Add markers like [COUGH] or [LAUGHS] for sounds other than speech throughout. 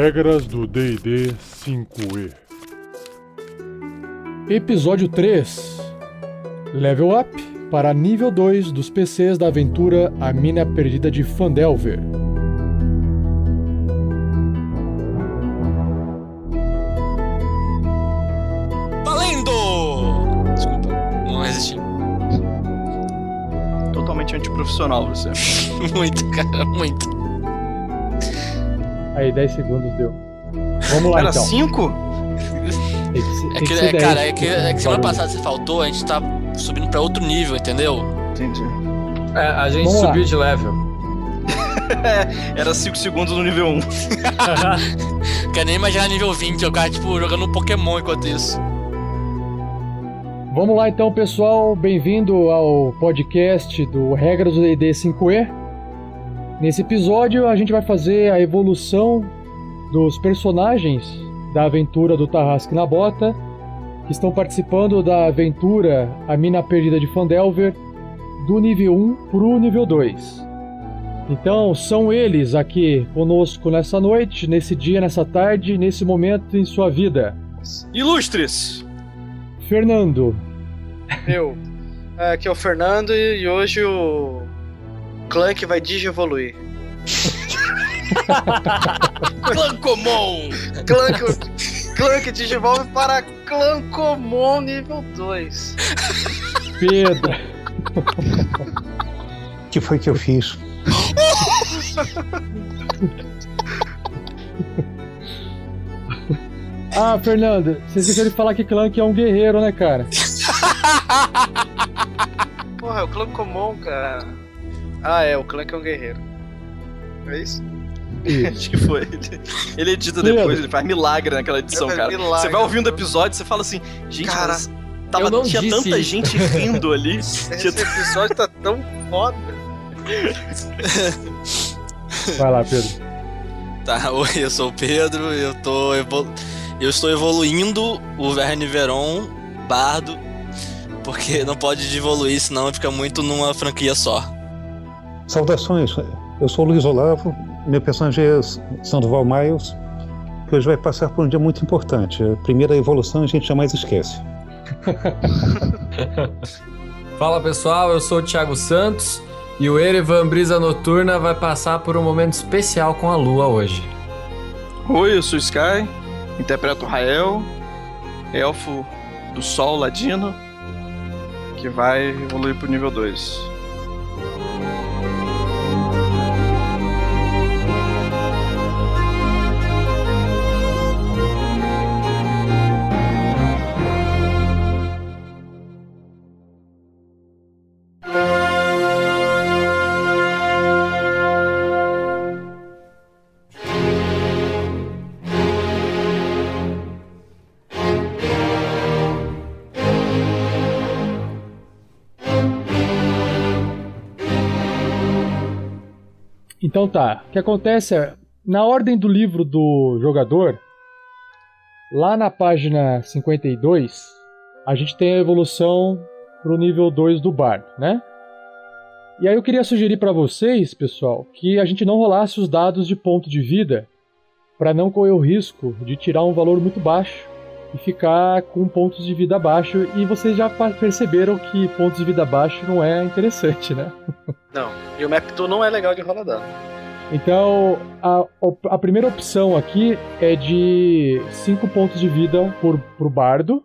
Regras do DD 5E. Episódio 3 Level Up para nível 2 dos PCs da aventura A Mina Perdida de Fandelver. Valendo! Desculpa, não resisti. Totalmente antiprofissional você. [LAUGHS] muito, cara, muito. Aí, 10 segundos deu. Vamos lá Era então. 5? Tem que ser- É que, é, 10 cara, é que, é que semana passada você faltou, a gente tá subindo pra outro nível, entendeu? Entendi. É, a gente Vamos lá. subiu de level. [LAUGHS] Era 5 segundos no nível [LAUGHS] 1. Quer nem imaginar nível 20, eu cara, tipo, jogando um Pokémon enquanto isso. Vamos lá então, pessoal. Bem-vindo ao podcast do Regras do D&D 5E. Nesse episódio, a gente vai fazer a evolução dos personagens da aventura do Tarrasque na Bota, que estão participando da aventura A Mina Perdida de Fandelver, do nível 1 pro nível 2. Então, são eles aqui conosco nessa noite, nesse dia, nessa tarde, nesse momento em sua vida. Ilustres! Fernando, Eu. É, Aqui é o Fernando e e hoje o Clank vai digievoluir. [LAUGHS] Clancomon! Clank, Clank digivolve para Clancomon nível 2. Pedro. O que foi que eu fiz? [LAUGHS] Ah, Fernando, você esqueceu de falar que Clank é um guerreiro, né, cara? Porra, é o Clancomon, cara. Ah, é, o Clank é um guerreiro. É isso? [LAUGHS] Acho que foi. Ele, ele edita depois, ele faz milagre naquela edição, cara. milagre. Você vai ouvindo o episódio e você fala assim, gente, Cara, mas tava, tinha tanta isso. gente rindo ali. [LAUGHS] Esse Tinha- episódio tá tão foda. Vai lá, Pedro. Tá, [LAUGHS] oi, eu sou o Pedro, eu tô evolu... eu estou evoluindo o Verne Veron Bardo, porque não pode evoluir, senão fica muito numa franquia só. Saudações, eu sou o Luiz Olavo, meu personagem é Sandoval Miles, que hoje vai passar por um dia muito importante. A primeira evolução a gente jamais esquece. [LAUGHS] Fala pessoal, eu sou o Thiago Santos e o Erevan Brisa Noturna vai passar por um momento especial com a lua hoje. Oi, eu sou o Sky, interpreto o Rael, elfo do sol ladino, que vai evoluir pro nível 2. Então tá. O que acontece é, na ordem do livro do jogador, lá na página 52, a gente tem a evolução pro nível 2 do bardo, né? E aí eu queria sugerir pra vocês, pessoal, que a gente não rolasse os dados de ponto de vida pra não correr o risco de tirar um valor muito baixo e ficar com pontos de vida baixo. E vocês já perceberam que pontos de vida baixo não é interessante, né? [LAUGHS] Não, e o Map Tool não é legal de rolar dano. Então, a, a primeira opção aqui é de 5 pontos de vida por, pro bardo,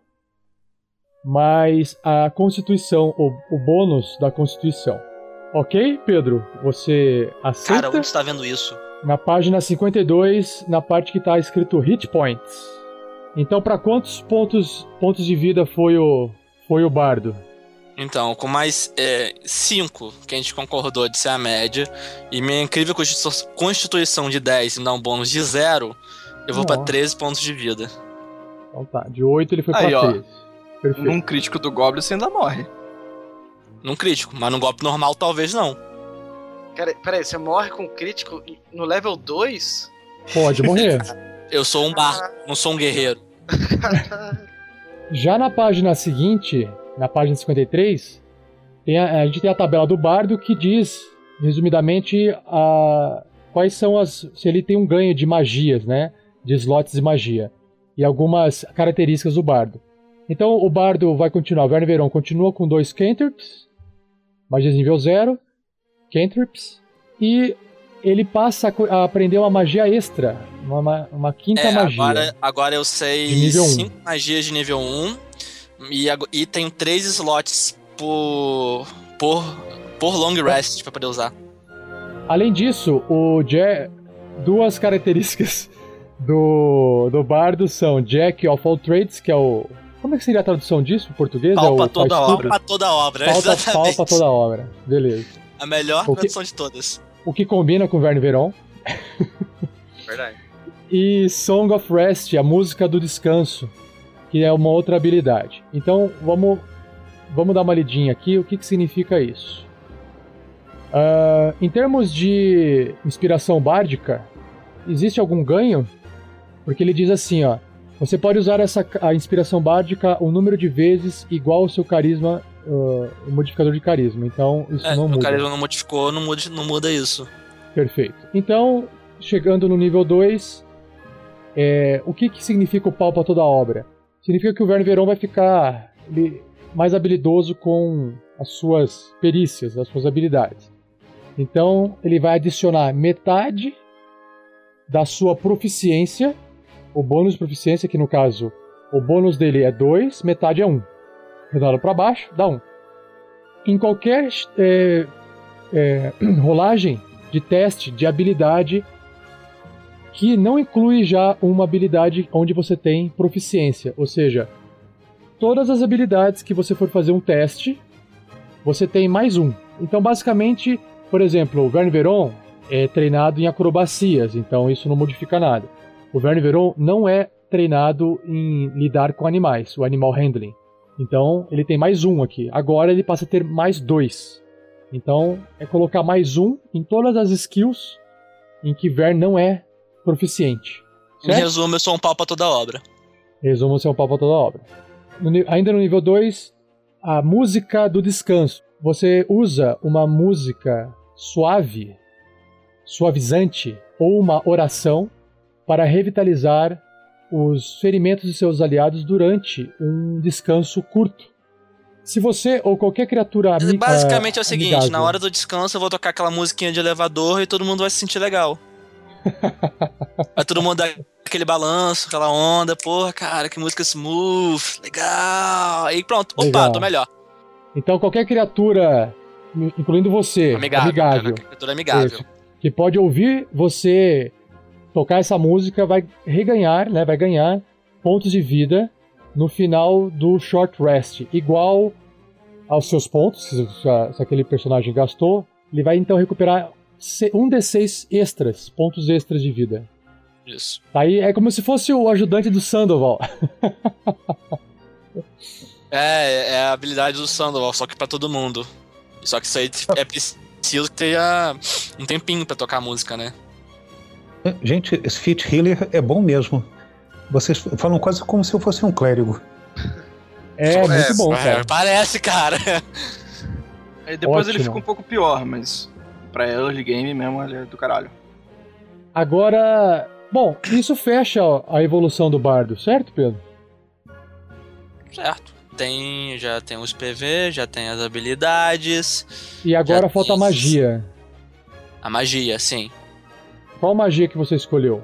mais a constituição, o, o bônus da constituição. Ok, Pedro? Você aceita? Cara, onde você tá vendo isso? Na página 52, na parte que está escrito Hit Points. Então, para quantos pontos, pontos de vida foi o, foi o bardo? Então, com mais 5 que a gente concordou de ser a média, e minha incrível constitu- constituição de 10 me dá um bônus de 0, eu vou pra Nossa. 13 pontos de vida. Então tá, de 8 ele foi Aí, para ó. 13. Perfeito. Num crítico do Goblin você ainda morre. Num crítico, mas num golpe normal talvez não. Cara, peraí, você morre com crítico no level 2? Pode morrer. [LAUGHS] Eu sou um bardo, não sou um guerreiro. Já na página seguinte, na página 53, tem a, a gente tem a tabela do bardo que diz, resumidamente, a, quais são as. se ele tem um ganho de magias, né? de slots de magia e algumas características do bardo. Então o bardo vai continuar, o Verne Veron continua com dois cantrips, magias nível 0, cantrips, e ele passa a aprender uma magia extra, uma, ma- uma quinta É, magia. agora, agora eu sei um. 5 magias de nível 1 e, ago- e tenho 3 slots por, por, por long rest pra poder usar. Além disso, o Jack, duas características [LAUGHS] do, do bardo são Jack of all trades, que é o como é que seria a tradução disso em português? Palpa é o toda obra. Pra toda obra, Falta, exatamente. falta toda a obra. Beleza. A melhor O que- tradução de todas. O que combina com Verne Veron. Verdade. E Song of Rest, a música do descanso, que é uma outra habilidade. Então vamos, vamos dar uma lidinha aqui, o que, que significa isso. Ah, em termos de inspiração bárdica, existe algum ganho? Porque ele diz assim, ó. Você pode usar essa a inspiração bárdica um número de vezes igual ao seu carisma, ah, o modificador de carisma. Então isso É, não o muda. carisma não modificou, não muda, não muda isso. Perfeito. Então, chegando no nível 2, é, o que, que significa o pau para toda a obra? Significa que o Verne Veron vai ficar mais habilidoso com as suas perícias, as suas habilidades. Então, ele vai adicionar metade da sua proficiência, o bônus de proficiência, que no caso, o bônus dele é 2, metade é 1. Um. Redondado para baixo, dá 1. Um. Em qualquer é, é, [CLEARS THROAT] rolagem de teste de habilidade que não inclui já uma habilidade onde você tem proficiência, ou seja, todas as habilidades que você for fazer um teste, você tem mais um. Então, basicamente, por exemplo, o Verne Veron é treinado em acrobacias, então isso não modifica nada. O Verne Veron não é treinado em lidar com animais, o animal handling. Então, ele tem mais um aqui. Agora ele passa a ter mais dois. Então, é colocar mais um em todas as skills em que Vern não é proficiente. Em Certo? resumo, eu sou um pau pra toda obra. Resumo seu pau pra toda obra. No ainda no nível 2, a música do descanso. Você usa uma música suave, suavizante ou uma oração para revitalizar os ferimentos de seus aliados durante um descanso curto. Se você ou qualquer criatura ami- Basicamente é o seguinte, amigável- na hora do descanso eu vou tocar aquela musiquinha de elevador e todo mundo vai se sentir legal. [LAUGHS] vai todo mundo dar aquele balanço, aquela onda, porra, cara, que música smooth, legal. Aí pronto, opa, Legal. tô melhor. Então qualquer criatura, incluindo você, Amigável, amigável, criatura amigável. Isso. que pode ouvir você tocar essa música, vai reganhar, né, vai ganhar pontos de vida no final do short rest, igual aos seus pontos, se, se- aquele personagem gastou, ele vai então recuperar um D6 extras, pontos extras de vida. Isso. Aí é como se fosse o ajudante do Sandoval. [LAUGHS] É, é a habilidade do Sandoval, só que pra todo mundo. Só que isso aí é preciso ter um tempinho pra tocar a música, né? Gente, esse Fit Healer é bom mesmo. Vocês falam quase como se eu fosse um clérigo. É, É, muito bom, É, cara. parece, cara. Aí depois ele Ótimo. fica um pouco pior, mas pra early game mesmo ele é do caralho. Agora, bom, isso fecha ó, a evolução do bardo, certo, Pedro? Certo. Tem, já tem os PV, já tem as habilidades. E agora falta a magia. A magia, sim. Qual magia que você escolheu?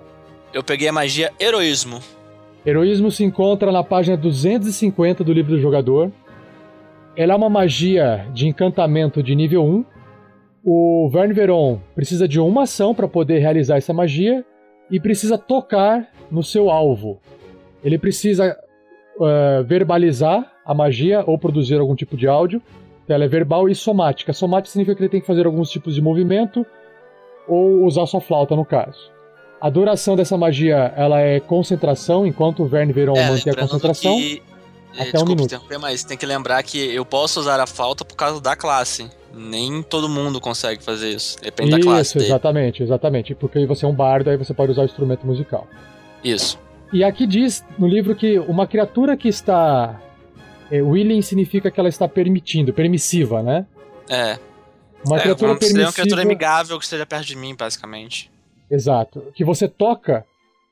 Eu peguei a magia heroísmo. Heroísmo se encontra na página 250 do livro do jogador. Ela é uma magia de encantamento de nível 1. O Verne Veron precisa de uma ação para poder realizar essa magia e precisa tocar no seu alvo. Ele precisa eh, verbalizar a magia ou produzir algum tipo de áudio. Então ela é verbal e somática. Somática significa que ele tem que fazer alguns tipos de movimento ou usar sua flauta no caso. A duração dessa magia ela é concentração, enquanto o Verne Veron é, mantém a concentração. que. é, até um desculpa minuto. interromper, mas tem que lembrar que eu posso usar a falta por causa da classe. Nem todo mundo consegue fazer isso. Depende da classe Isso, exatamente, exatamente. Porque você é um bardo, aí você pode usar o instrumento musical. Isso. E aqui diz no livro que uma criatura que está. É, willing significa que ela está permitindo, permissiva, né? É. Uma é, criatura dizer uma criatura permissiva. amigável que esteja perto de mim, basicamente. Exato. Que você toca,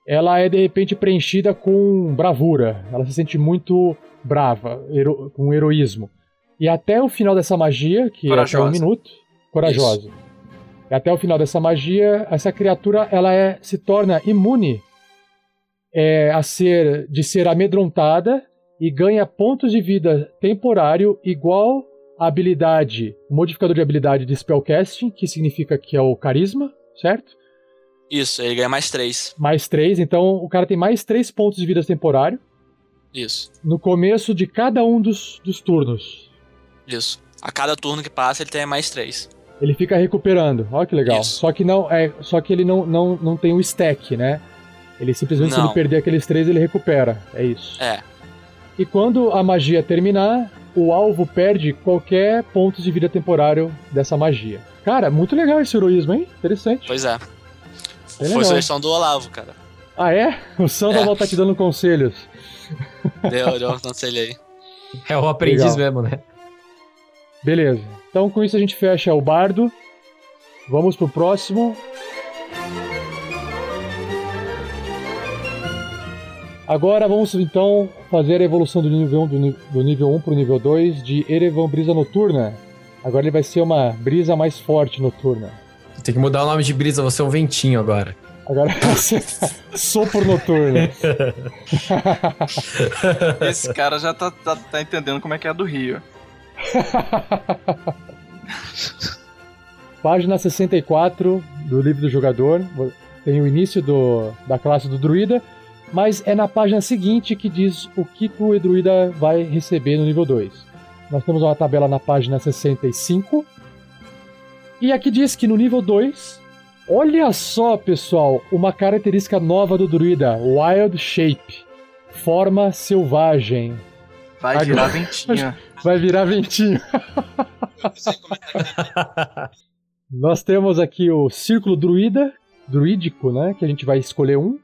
ela é de repente preenchida com bravura. Ela se sente muito brava, hero- com heroísmo. E até o final dessa magia, que é até um Corajosa. minuto, corajosa. E até o final dessa magia, essa criatura ela é, se torna imune é, a ser de ser amedrontada e ganha pontos de vida temporário igual habilidade, o modificador de habilidade de spellcasting, que significa que é o carisma, certo? Isso, ele ganha mais três. Mais 3, então o cara tem mais 3 pontos de vida temporário Isso, no começo de cada um dos, dos turnos. isso. A cada turno que passa, ele tem mais três. Ele fica recuperando. Olha que legal. Isso. Só que não é, só que ele não, não, não tem o stack, né? Ele simplesmente se Não. ele perder aqueles três, ele recupera. É isso. É, E quando a magia terminar, o alvo perde qualquer pontos de vida temporário dessa magia. Cara, muito legal esse heroísmo, hein? Interessante. pois é. É Foi legal. sugestão do Olavo, cara. Ah, é? O Sandoval É. tá te dando conselhos. Deu, deu um conselho aí. É o aprendiz Legal. mesmo, né? Beleza. Então com isso a gente fecha o bardo. Vamos pro próximo. Agora vamos então fazer a evolução do nível 1 do, nível 1 pro nível 2 de Erevan Brisa Noturna. Agora ele vai ser uma brisa mais forte noturna. Tem que mudar o nome de brisa, você é um ventinho agora. Agora vai ser sopro noturno. Esse cara já tá, tá, tá entendendo como é que é a do Rio. [LAUGHS] Página 64 do livro do jogador. Tem o início do, da classe do druida, mas é na página seguinte que diz o que que o druida vai receber no nível 2. Nós temos uma tabela na página 65. E aqui diz que no nível 2, olha só, pessoal, uma característica nova do druida, Wild Shape, forma selvagem. Vai Agora- virar ventinha. [LAUGHS] Vai virar ventinho. [LAUGHS] Nós temos aqui o círculo druida, druídico, né? Que a gente vai escolher um.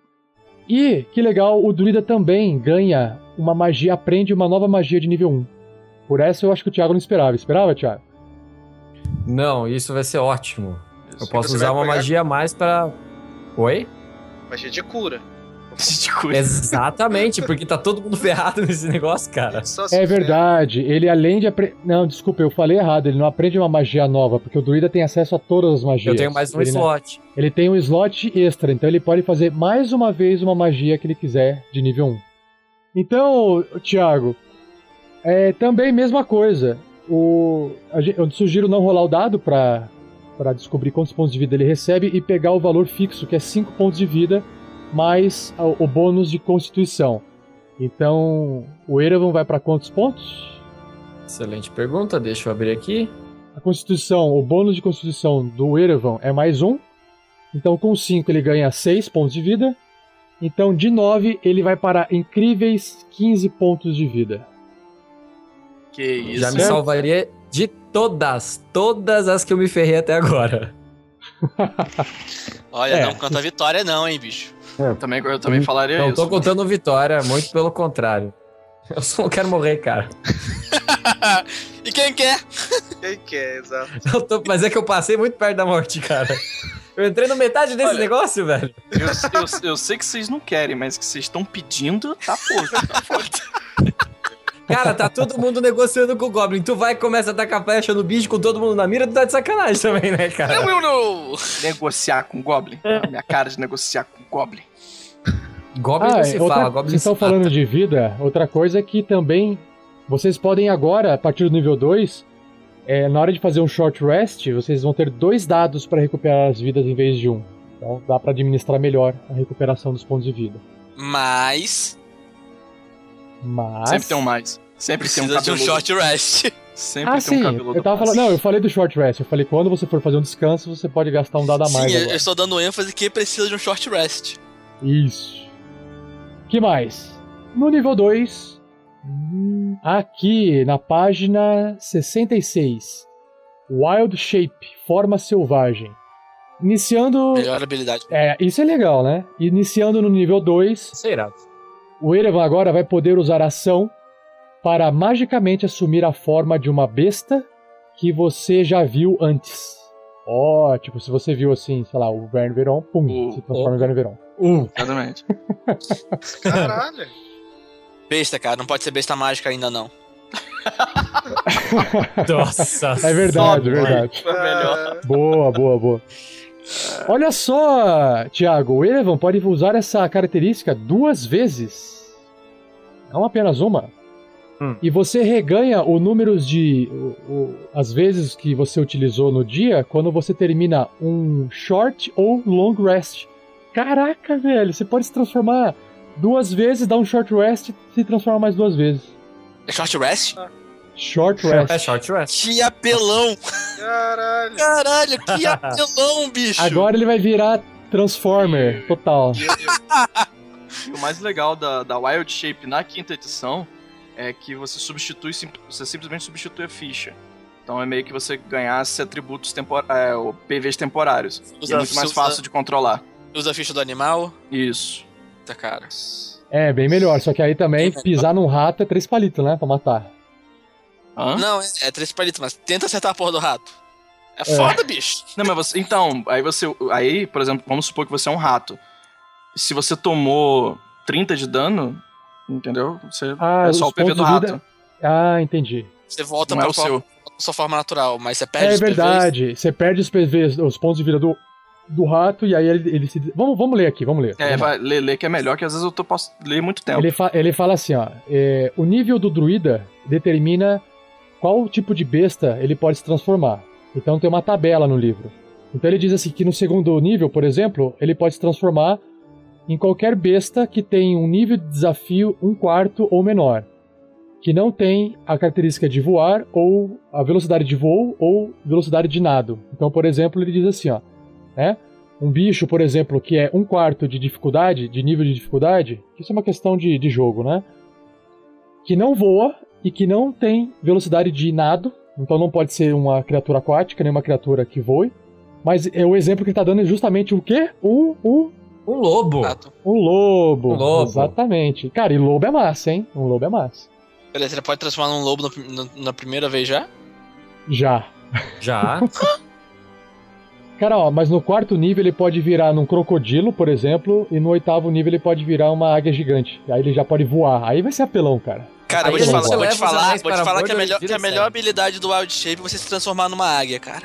E, que legal, o druida também ganha uma magia, aprende uma nova magia de nível 1. Por essa eu acho que o Thiago não esperava. Esperava, Thiago? Não, isso vai ser ótimo. Eu posso usar uma magia a mais pra. Oi? Magia de cura. De cura. Exatamente, porque tá todo mundo ferrado nesse negócio, cara. É verdade. Ele além de aprender. Não, desculpa, eu falei errado. Ele não aprende uma magia nova, porque o druida tem acesso a todas as magias. Eu tenho mais um Ele não- slot. Ele tem um slot extra, então ele pode fazer mais uma vez uma magia que ele quiser de nível 1. Então, Thiago, é também mesma coisa. O, eu sugiro não rolar o dado para para descobrir quantos pontos de vida ele recebe e pegar o valor fixo, que é 5 pontos de vida, mais o bônus de constituição. Então, o Erevan vai para quantos pontos? Excelente pergunta, deixa eu abrir aqui. A constituição, o bônus de constituição do Erevan é mais um. Então, com 5 ele ganha 6 pontos de vida. Então, de 9 ele vai para incríveis 15 pontos de vida. Que isso. Já me Certo. salvaria de todas, todas as que eu me ferrei até agora. Olha, [LAUGHS] É. não canta vitória não, hein, bicho. Eu também, eu também falaria Não isso. tô contando vitória, muito pelo contrário. Eu só não quero morrer, cara. [LAUGHS] e quem quer? Quem que é, exato. Eu tô- mas é que eu passei muito perto da morte, cara. Eu entrei no metade desse Olha. negócio, velho. Eu, eu- eu sei que vocês não querem, mas que vocês estão pedindo, tá foda. Tá foda. [LAUGHS] Cara, tá todo mundo negociando com o Goblin. Tu vai e começa a tacar flecha no bicho com todo mundo na mira, tu tá de sacanagem também, né, cara? Não, não, não. negociar com o Goblin. A minha cara de negociar com o Goblin. Goblin Ah, não se outra- fala, Goblin vocês estão falando de vida, outra coisa é que também vocês podem agora, a partir do nível 2, é, na hora de fazer um short rest, vocês vão ter dois dados para recuperar as vidas em vez de um. Então dá para administrar melhor a recuperação dos pontos de vida. Mas Mas Sempre tem um mais. Sempre tem um precisa de um short rest. Sempre Ah, tem sim. um cabeludo. Eu tava falando. Não, eu falei do short rest. Eu falei quando você for fazer um descanso, você pode gastar um dado a mais. Sim, eu agora. estou dando ênfase que precisa de um short rest. Isso. que mais? No nível 2, aqui na página 66, Wild Shape, forma selvagem. Iniciando. Melhor habilidade. É, isso é legal, né? Iniciando no nível 2, Isso é o Erevan agora vai poder usar ação para magicamente assumir a forma de uma besta que você já viu antes. Ó, tipo, se você viu assim, sei lá, o Verne Veron, pum, O- se transforma em Verne Veron. Um. Exatamente. [LAUGHS] Caralho. Besta, cara, não pode ser besta mágica ainda não. [LAUGHS] Nossa. É verdade, é verdade. Foi melhor. Boa, boa, boa. Olha só, Thiago, o Erevan pode usar essa característica duas vezes. Não apenas uma. Hum. E você reganha o número de. O, o- as vezes que você utilizou no dia quando você termina um short ou long rest. Caraca, velho, você pode se transformar duas vezes, dar um short rest e se transformar mais duas vezes. É short rest? Short rest. É short rest. Que apelão! Caralho. Caralho, que [LAUGHS] apelão, bicho! Agora ele vai virar Transformer total. [LAUGHS] O mais legal da, da Wild Shape na quinta edição é que você substitui, você simplesmente substitui a ficha. Então é meio que você ganhasse atributos tempor é, ou PVs temporários. E Usa- é muito mais usa- fácil de controlar. Usa a ficha do animal. Isso. Tá, cara. É, bem melhor. Só que aí também pisar num rato é três palitos, né? Pra matar. Hã? Não, é, é três palitos, mas tenta acertar a porra do rato. É foda, bicho. Não, mas você. Então, aí você. Aí, por exemplo, vamos supor que você é um rato. Se você tomou 30 de dano, entendeu? Você Ah, é só o PV do de rato. vida- Ah, entendi. Você volta Não é o forma- seu. sua forma natural, mas você perde É os PVs. verdade. Você perde os PVs, os pontos de vida do, do rato, e aí ele, ele se. Vamos, vamos ler aqui, vamos ler. É, Vamos vai ler, ler que é melhor, que às vezes eu tô, posso ler muito tempo. Ele, fa- ele fala assim, ó. é, o nível do druida determina qual tipo de besta ele pode se transformar. Então tem uma tabela no livro. Então ele diz assim que no segundo nível, por exemplo, ele pode se transformar em qualquer besta que tem um nível de desafio um quarto ou menor, que não tem a característica de voar ou a velocidade de voo ou velocidade de nado. Então, por exemplo, ele diz assim, ó, né? Um bicho, por exemplo, que é um quarto de dificuldade, de nível de dificuldade, isso é uma questão de, de jogo, né? Que não voa e que não tem velocidade de nado, então não pode ser uma criatura aquática, nem uma criatura que voe. Mas é o exemplo que ele tá dando é justamente o quê? Um, um, Um lobo. Um lobo. Um lobo. Exatamente. Cara, e lobo é massa, hein? Um lobo é massa. Beleza, ele pode transformar num lobo no no- na primeira vez já? Já. Já. [LAUGHS] Cara, ó, mas no quarto nível ele pode virar num crocodilo, por exemplo, e no oitavo nível ele pode virar uma águia gigante. Aí ele já pode voar. Aí vai ser apelão, cara. Cara, vou te falar, vou te falar, vou te falar que a melhor, que a melhor habilidade do Wild Shape é você se transformar numa águia, cara.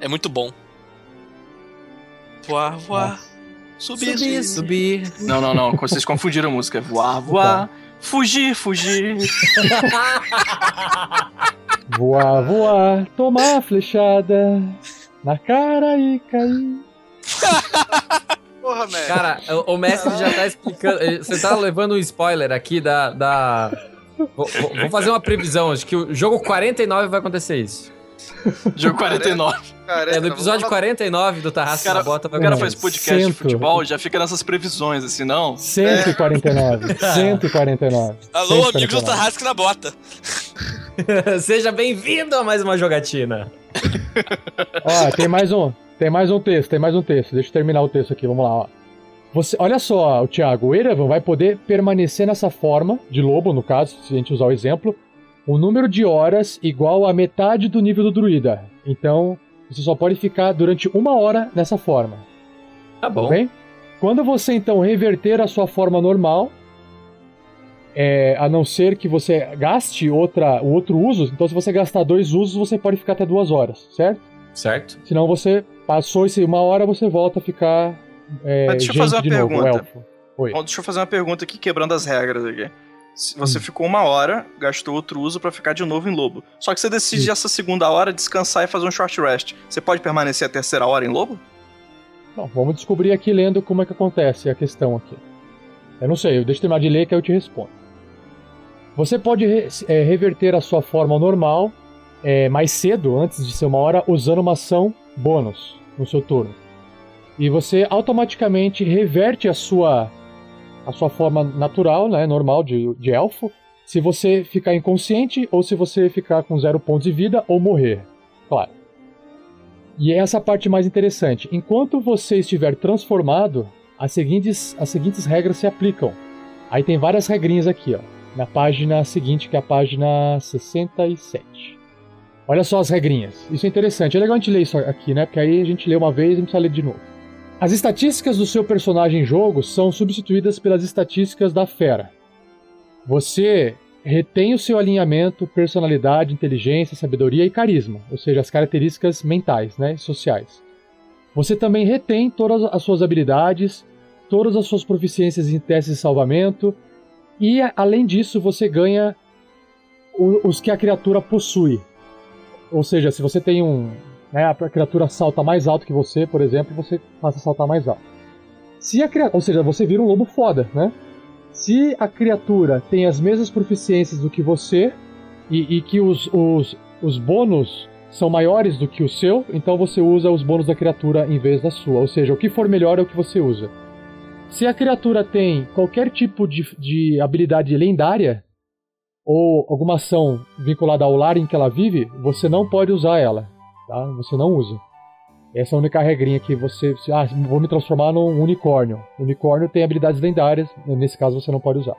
É muito bom. Voar, voar. Subir, subir. subir. Não, não, não. Vocês confundiram a música. Voar, voar. Fugir, fugir. [LAUGHS] Voar, voar, tomar a flechada na cara e cair. [LAUGHS] Porra, merda. Cara, o, mestre já tá explicando. Você tá levando um spoiler aqui da. da... Vou, vou- vou fazer uma previsão. Acho que o jogo 49 vai acontecer isso. [LAUGHS] Jogo 49. Cara, É, no episódio vamos 49 do Tarrasque Cara, na Bota vai O cara faz podcast de futebol já fica nessas previsões, assim, não? 149. 149. [LAUGHS] Alô, amigos do 149. Tarrasque na bota. [LAUGHS] Seja bem-vindo a mais uma jogatina. Ó, tem mais um. Tem mais um texto, tem mais um texto. Deixa eu terminar o texto aqui, vamos lá, ó. Você, olha só, o Thiago, o Erevan vai poder permanecer nessa forma, de lobo, no caso, se a gente usar o exemplo, o número de horas igual a metade do nível do druida. Então, você só pode ficar durante uma hora nessa forma. Tá bom. bem? Quando você então reverter a sua forma normal, é, a não ser que você gaste outra, o outro uso, então se você gastar dois usos, você pode ficar até duas horas, certo? Certo? Senão você passou esse uma hora, você volta a ficar. É, Mas deixa eu gente fazer uma de novo, pergunta. elfo. Oi. Bom, deixa eu fazer uma pergunta aqui, quebrando as regras aqui. Você ficou uma hora, gastou outro uso pra ficar de novo em lobo. Só que você decide Isso. essa segunda hora descansar e fazer um short rest. Você pode permanecer a terceira hora em lobo? Bom, vamos descobrir aqui lendo como é que acontece a questão aqui. Eu não sei, deixa eu terminar de ler que eu te respondo. Você pode re- é, reverter a sua forma normal é, mais cedo, antes de ser uma hora, usando uma ação bônus no seu turno. E você automaticamente reverte a sua, a sua forma natural, né, normal de, de elfo, se você ficar inconsciente ou se você ficar com zero pontos de vida ou morrer. Claro. E é essa parte mais interessante. Enquanto você estiver transformado, as seguintes, as seguintes regras se aplicam. Aí tem várias regrinhas aqui, ó. Na página seguinte, que é a página 67. Olha só as regrinhas. Isso é interessante. É legal a gente ler isso aqui, né? Porque aí a gente lê uma vez e não precisa ler de novo. As estatísticas do seu personagem em jogo são substituídas pelas estatísticas da fera. Você retém o seu alinhamento, personalidade, inteligência, sabedoria e carisma, ou seja, as características mentais, né, sociais. Você também retém todas as suas habilidades, todas as suas proficiências em testes de salvamento, e além disso você ganha os que a criatura possui. Ou seja, se você tem um. Né, a criatura salta mais alto que você, por exemplo, você passa a saltar mais alto. Se a criatura, ou seja, você vira um lobo foda, né? Se a criatura tem as mesmas proficiências do que você e, e que os, os, os bônus são maiores do que o seu, então você usa os bônus da criatura em vez da sua. Ou seja, o que for melhor é o que você usa. Se a criatura tem qualquer tipo de, de habilidade lendária ou alguma ação vinculada ao lar em que ela vive, você não pode usar ela. Tá? Você não usa. Essa é a única regrinha que você. Ah, vou me transformar num unicórnio. Unicórnio tem habilidades lendárias, nesse caso você não pode usar.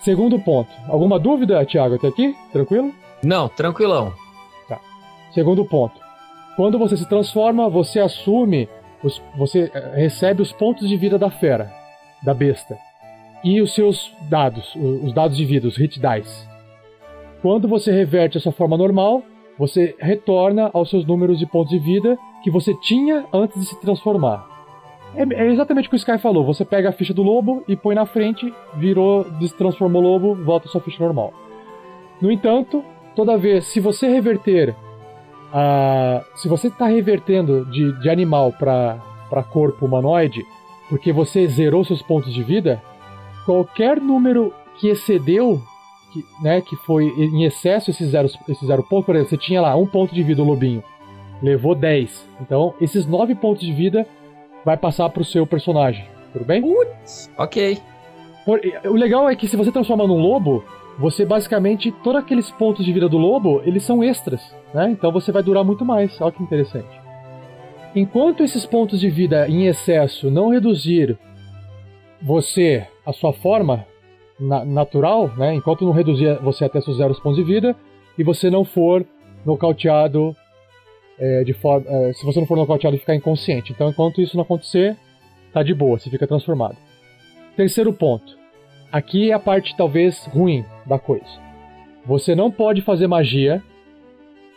Segundo ponto. Alguma dúvida, Thiago, até aqui? Tranquilo? Não, tranquilão. Segundo ponto. Quando você se transforma, você assume. Os, você eh, recebe os pontos de vida da fera, da besta. E os seus dados, os dados de vida, os hit dice. Quando você reverte a sua forma normal, você retorna aos seus números de pontos de vida que você tinha antes de se transformar. É, é exatamente o que o Sky falou. Você pega a ficha do lobo e põe na frente, virou, destransformou o lobo, volta a sua ficha normal. No entanto, toda vez, se você reverter se você está revertendo de, de animal para corpo humanoide, porque você zerou seus pontos de vida, qualquer número que excedeu, que, né, que foi em excesso esse zero, esse zero ponto, por exemplo, você tinha lá um ponto de vida o lobinho, levou 10. Então, esses 9 pontos de vida vai passar para o seu personagem, tudo bem? Ok. Por- o legal é que se você transforma num lobo, você basicamente, todos aqueles pontos de vida do lobo, eles são extras, né? Então você vai durar muito mais. Olha que interessante. Enquanto esses pontos de vida em excesso não reduzir você, a sua forma na- natural, né? Enquanto não reduzir você até seus zeros pontos de vida, e você não for nocauteado é, de forma. é, se você não for nocauteado e ficar inconsciente. Então, enquanto isso não acontecer, tá de boa, você fica transformado. Terceiro ponto. Aqui é a parte talvez ruim da coisa. Você não pode fazer magia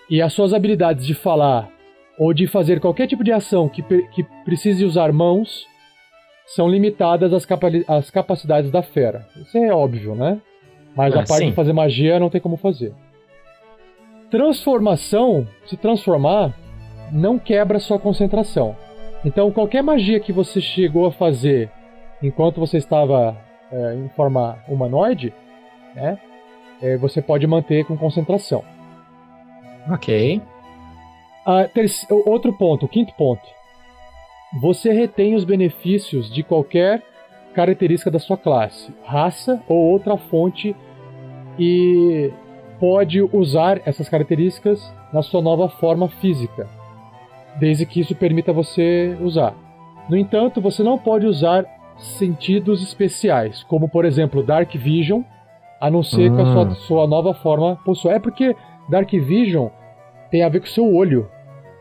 e as suas habilidades de falar ou de fazer qualquer tipo de ação que, que precise usar mãos são limitadas às, capa- às capacidades da fera. Isso é óbvio, né? Mas Ah, a parte sim. de fazer magia não tem como fazer. Transformação, se transformar, não quebra sua concentração. Então, qualquer magia que você chegou a fazer enquanto você estava é, em forma humanoide, né, é, você pode manter com concentração. Ok. Ah, outro ponto, quinto ponto. Você retém os benefícios de qualquer característica da sua classe, raça ou outra fonte e pode usar essas características na sua nova forma física, desde que isso permita você usar. No entanto, você não pode usar sentidos especiais, como por exemplo Dark Vision, a não ser que a sua, Hum. sua nova forma possua. É porque Dark Vision tem a ver com o seu olho.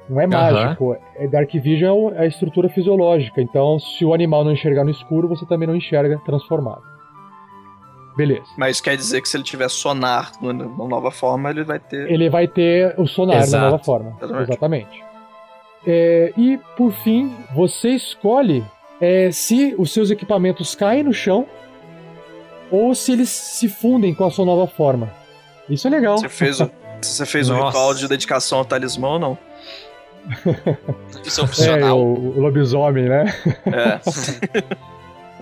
Não é mágico. É Dark Vision é é a estrutura fisiológica. Então, se o animal não enxergar no escuro, você também não enxerga transformado. Beleza. Mas quer dizer que se ele tiver sonar na nova forma, ele vai ter. Ele vai ter o sonar Exato. na nova forma. Exatamente. Exatamente. É, e, por fim, você escolhe é, se os seus equipamentos caem no chão ou se eles se fundem com a sua nova forma. Isso é legal. Você fez o, você fez o ritual de dedicação ao talismã ou não? Isso é É, opcional. o, o lobisomem, né? É. [LAUGHS]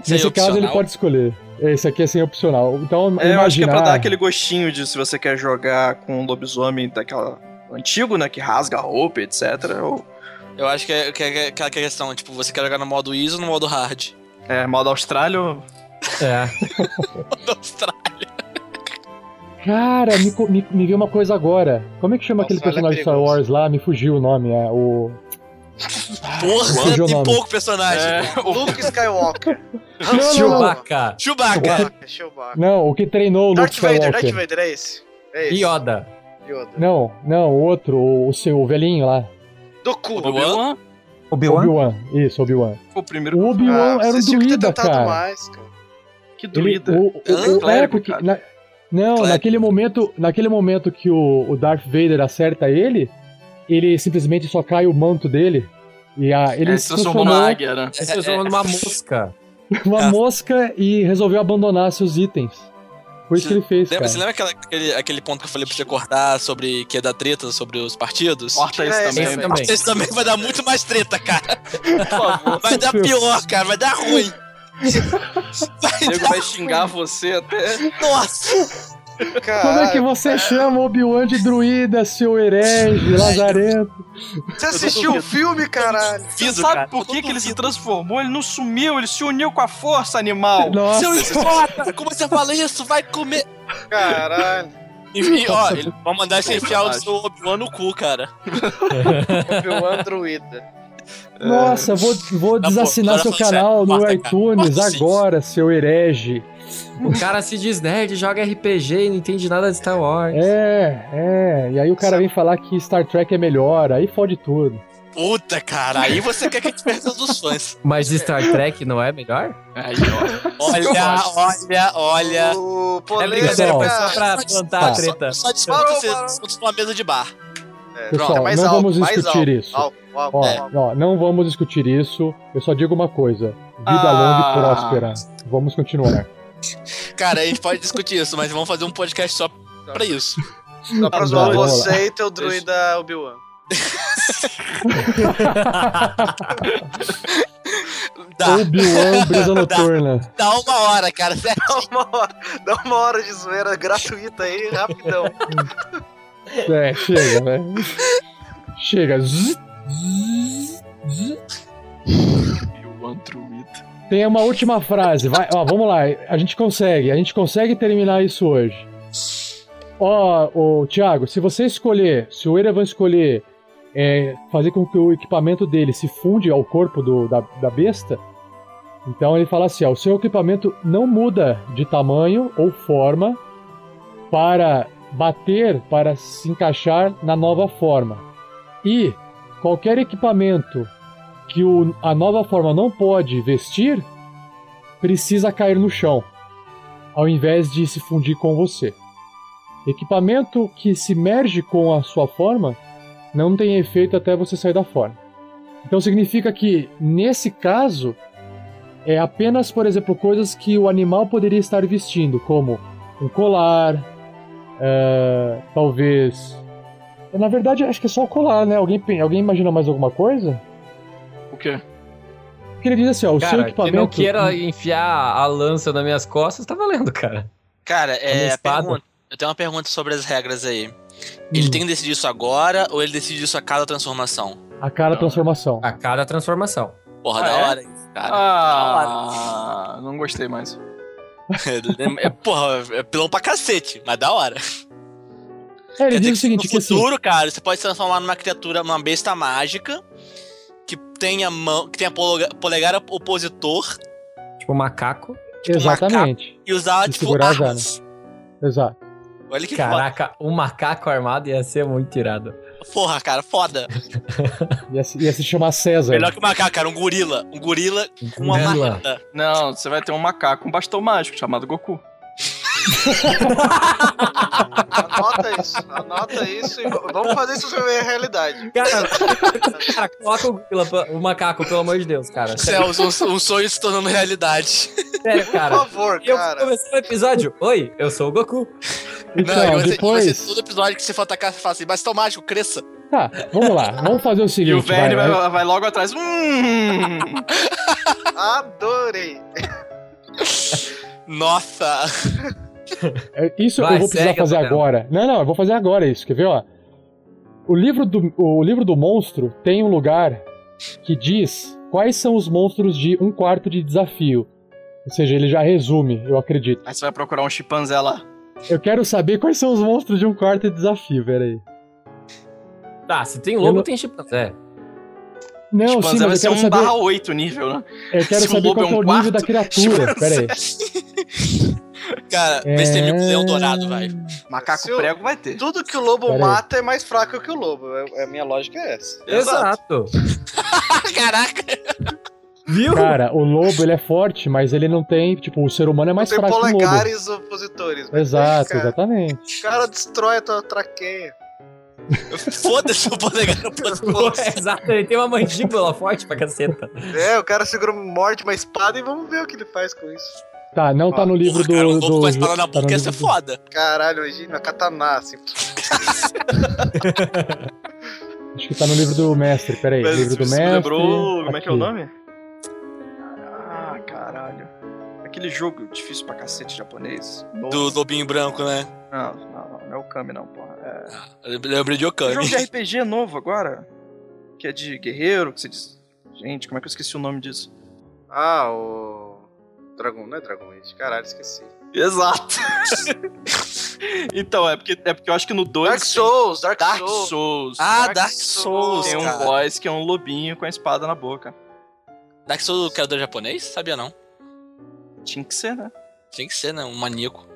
É Nesse caso, ele pode escolher. Esse aqui é sem opcional. Então, É, eu acho que é pra dar ah, aquele gostinho de se você quer jogar com um lobisomem daquela. Antigo, né? Que rasga a roupa, etc. Ou Eu acho que é, que é aquela questão, tipo, você quer jogar no modo ISO ou no modo hard? é modo Austrália ou. É. [LAUGHS] Modo Austrália. Cara, me, me, me veio uma coisa agora. Como é que chama Nossa, aquele é personagem de Star. Wars lá? Me fugiu o nome. É o. Porra, o tem nome. pouco personagem. Luke Skywalker. [LAUGHS] Não, não, não. Chewbacca. Chewbacca. Chewbacca. Não, o que treinou o Luke Darth Vader, Skywalker. Darth Vader, é esse. É esse. Yoda. Yoda. Não, não, o outro, o, o seu o velhinho lá. Do cu. Obi-Wan? Obi-Wan? Obi-Wan. Isso, Obi-Wan. Foi o primeiro. O Obi-Wan Ah, era um druida, tentado cara. mais, cara. Que Ele, druida. o, o, Hã? o- é, porque. cara. na- não, naquele momento, naquele momento que o, o Darth Vader acerta ele, ele simplesmente só cai o manto dele. E a, ele Ele se transformou numa águia, né? Ele se transformou numa mosca. [LAUGHS] numa Ah. mosca e resolveu abandonar seus itens. Foi isso que ele fez, Lembra, cara. você lembra aquela- aquele, aquele ponto que eu falei pra você cortar sobre que é da treta sobre os partidos? Corta isso É, também, esse velho. também. Esse também vai dar muito mais treta, cara. Por favor. Vai dar pior, cara. Vai dar ruim. [LAUGHS] O nego vai xingar você até. Nossa! Como é que você chama Obi-Wan de druida, seu herege, lazarento? você assistiu o filme, caralho? Você sabe cara. por que, que ele se transformou? Ele não sumiu, ele se uniu com a força animal. Nossa, Seu idiota! Como você fala isso? Vai comer. Caralho. Enfim, ó, ele vai mandar você enfiar o seu Obi-Wan no cu, cara. [LAUGHS] Obi-Wan druida. Nossa, vou, vou Tá desassinar seu canal no iTunes agora, seu herege. O cara se diz nerd, joga RPG e não entende nada de Star Wars. É, é. E aí o cara vem falar que Star Trek é melhor, aí fode tudo. Puta, cara. Aí você quer que a gente perca dos fãs. Mas Star Trek não é melhor? Aí, ó. Olha, olha, olha. O É brincadeira, só pra plantar a Tá. treta. Só Parou, esses parou. assuntos numa mesa de bar. É, Pessoal, não alto, vamos discutir alto, isso. Alto, alto, Ó, alto. ó, não vamos discutir isso. Eu só digo uma coisa: vida Ah. longa e próspera. Vamos continuar. [LAUGHS] Cara, a gente pode discutir isso, mas vamos fazer um podcast só pra isso. Só pra Tá, zoar você e teu druida Obi-Wan. [LAUGHS] Dá, Obi-Wan, brisa noturna. dá uma hora, cara. Dá uma hora, dá uma hora de zoeira gratuita aí, rapidão. [LAUGHS] É, chega, velho. Chega. Zzz, zzz, zzz. Obi-Wan druida. Tem uma última frase. Vai, ó, vamos lá. A gente consegue. A gente consegue terminar isso hoje. Ó, ô, Thiago, se você escolher, se o Erevan escolher é, fazer com que o equipamento dele se funde ao corpo do- da, da besta, então ele fala assim: ó, o seu equipamento não muda de tamanho ou forma para bater, para se encaixar na nova forma. E qualquer equipamento que o- a nova forma não pode vestir precisa cair no chão, ao invés de se fundir com você. Equipamento que se merge com a sua forma não tem efeito até você sair da forma. Então significa que, nesse caso, é apenas, por exemplo, coisas que o animal poderia estar vestindo, como um colar, é, talvez. Na verdade, acho que é só o colar, né? Alguém, alguém imagina mais alguma coisa? O quê? Porque ele diz assim, ó, o seu Cara, que equipamento. não queira enfiar a lança nas minhas costas, tá valendo, cara. Cara, é. pergunta- eu tenho uma pergunta sobre as regras aí. Ele Hum. tem que decidir isso agora ou ele decide isso a cada transformação? A cada transformação. A cada transformação. Porra, Ah, da é? hora isso, cara. Ah, não gostei mais. [LAUGHS] É, porra, é pilão pra cacete, mas da hora. É, ele Quer diz o seguinte, que no assim, futuro, cara, você pode se transformar numa criatura, numa besta mágica que tenha mão, que tenha polega- polegar opositor Tipo, macaco. exatamente. e usar E tipo armas. Exato. Olha que foda. Caraca, um macaco armado ia ser muito irado. Porra, cara, foda. [LAUGHS] Ia, se- ia se chamar César. Melhor que o macaco, cara, um gorila. Um gorila com uma marreta. Não, você vai ter um macaco, um bastão mágico chamado Goku. [LAUGHS] Anota isso, anota isso e vamos fazer isso ser realidade. Cara, cara, coloca o, gorila, o macaco, pelo amor de Deus, cara. Céus, um, um sonho se tornando realidade. sério, Por cara. favor, E eu cara. comecei o episódio. Oi, eu sou o Goku. Então, Não, e você, depois. você, todo episódio que você for atacar, você fala assim, bastão mágico, cresça. Tá, vamos lá. Vamos fazer o E seguinte. o Verne vai, vai, vai logo atrás. Hum, Adorei. Nossa. É, Isso Vai, eu vou precisar fazer agora. Não, não, eu vou fazer agora isso. Quer ver, ó? O livro, do, o livro do monstro tem um lugar que diz quais são os monstros de um quarto de desafio. Ou seja, ele já resume, eu acredito. Aí você vai procurar um chimpanzé lá. Eu quero saber quais são os monstros de um quarto de desafio, peraí. Tá, se tem Eu lobo, não- tem chimpanzé. Não, sim, chimpanzé vai mas ser eu um quero saber, barra 8 nível, né? eu quero se saber lobo qual é é um o nível da quarto, criatura. Peraí. Cara, vê se tem mil leão dourado, vai. Macaco o- prego vai ter. Tudo que o lobo Pera aí. mata é mais fraco que o lobo. É- A minha lógica é essa. Exato. [LAUGHS] Caraca! Viu? Cara, o lobo ele é forte, mas ele não tem. Tipo, o ser humano é mais Tem fraco o lobo. polegares opositores. mas Exato, cara, exatamente. O cara destrói a tua traqueia. [LAUGHS] Foda-se o polegar [LAUGHS] no Pô, Exato, ele tem uma mandíbula forte pra caceta. É, o cara segura morte uma espada e vamos ver o que ele faz com isso. Tá, não tá no livro Porra, cara, um do. lobo do com a espada na tá boca ia ser do- foda. Caralho, imagina, katana, assim. [LAUGHS] Acho que tá no livro do mestre, peraí. Mas livro do você me mestre. lembrou. Como é que é o aqui. nome? Aquele jogo difícil pra cacete japonês. Do lobinho branco, né? Não, não, não, não é o Kami, não, porra. É. Eu lembrei de Um Okami. jogo de RPG novo agora. Que é de guerreiro, que você diz. Gente, como é que eu esqueci o nome disso? Ah, o. Dragon, não é Dragon Age? Caralho, esqueci. Exato. [LAUGHS] então, é porque, é porque eu acho que no 2. Dark Souls, Dark, Dark Souls. Souls. Ah, Dark Dark Souls, Souls, Tem um cara. boss que é um lobinho com a espada na boca. Dark Souls do criador japonês? Sabia não. Tinha que ser, né? Tinha que ser, né? Um maníaco.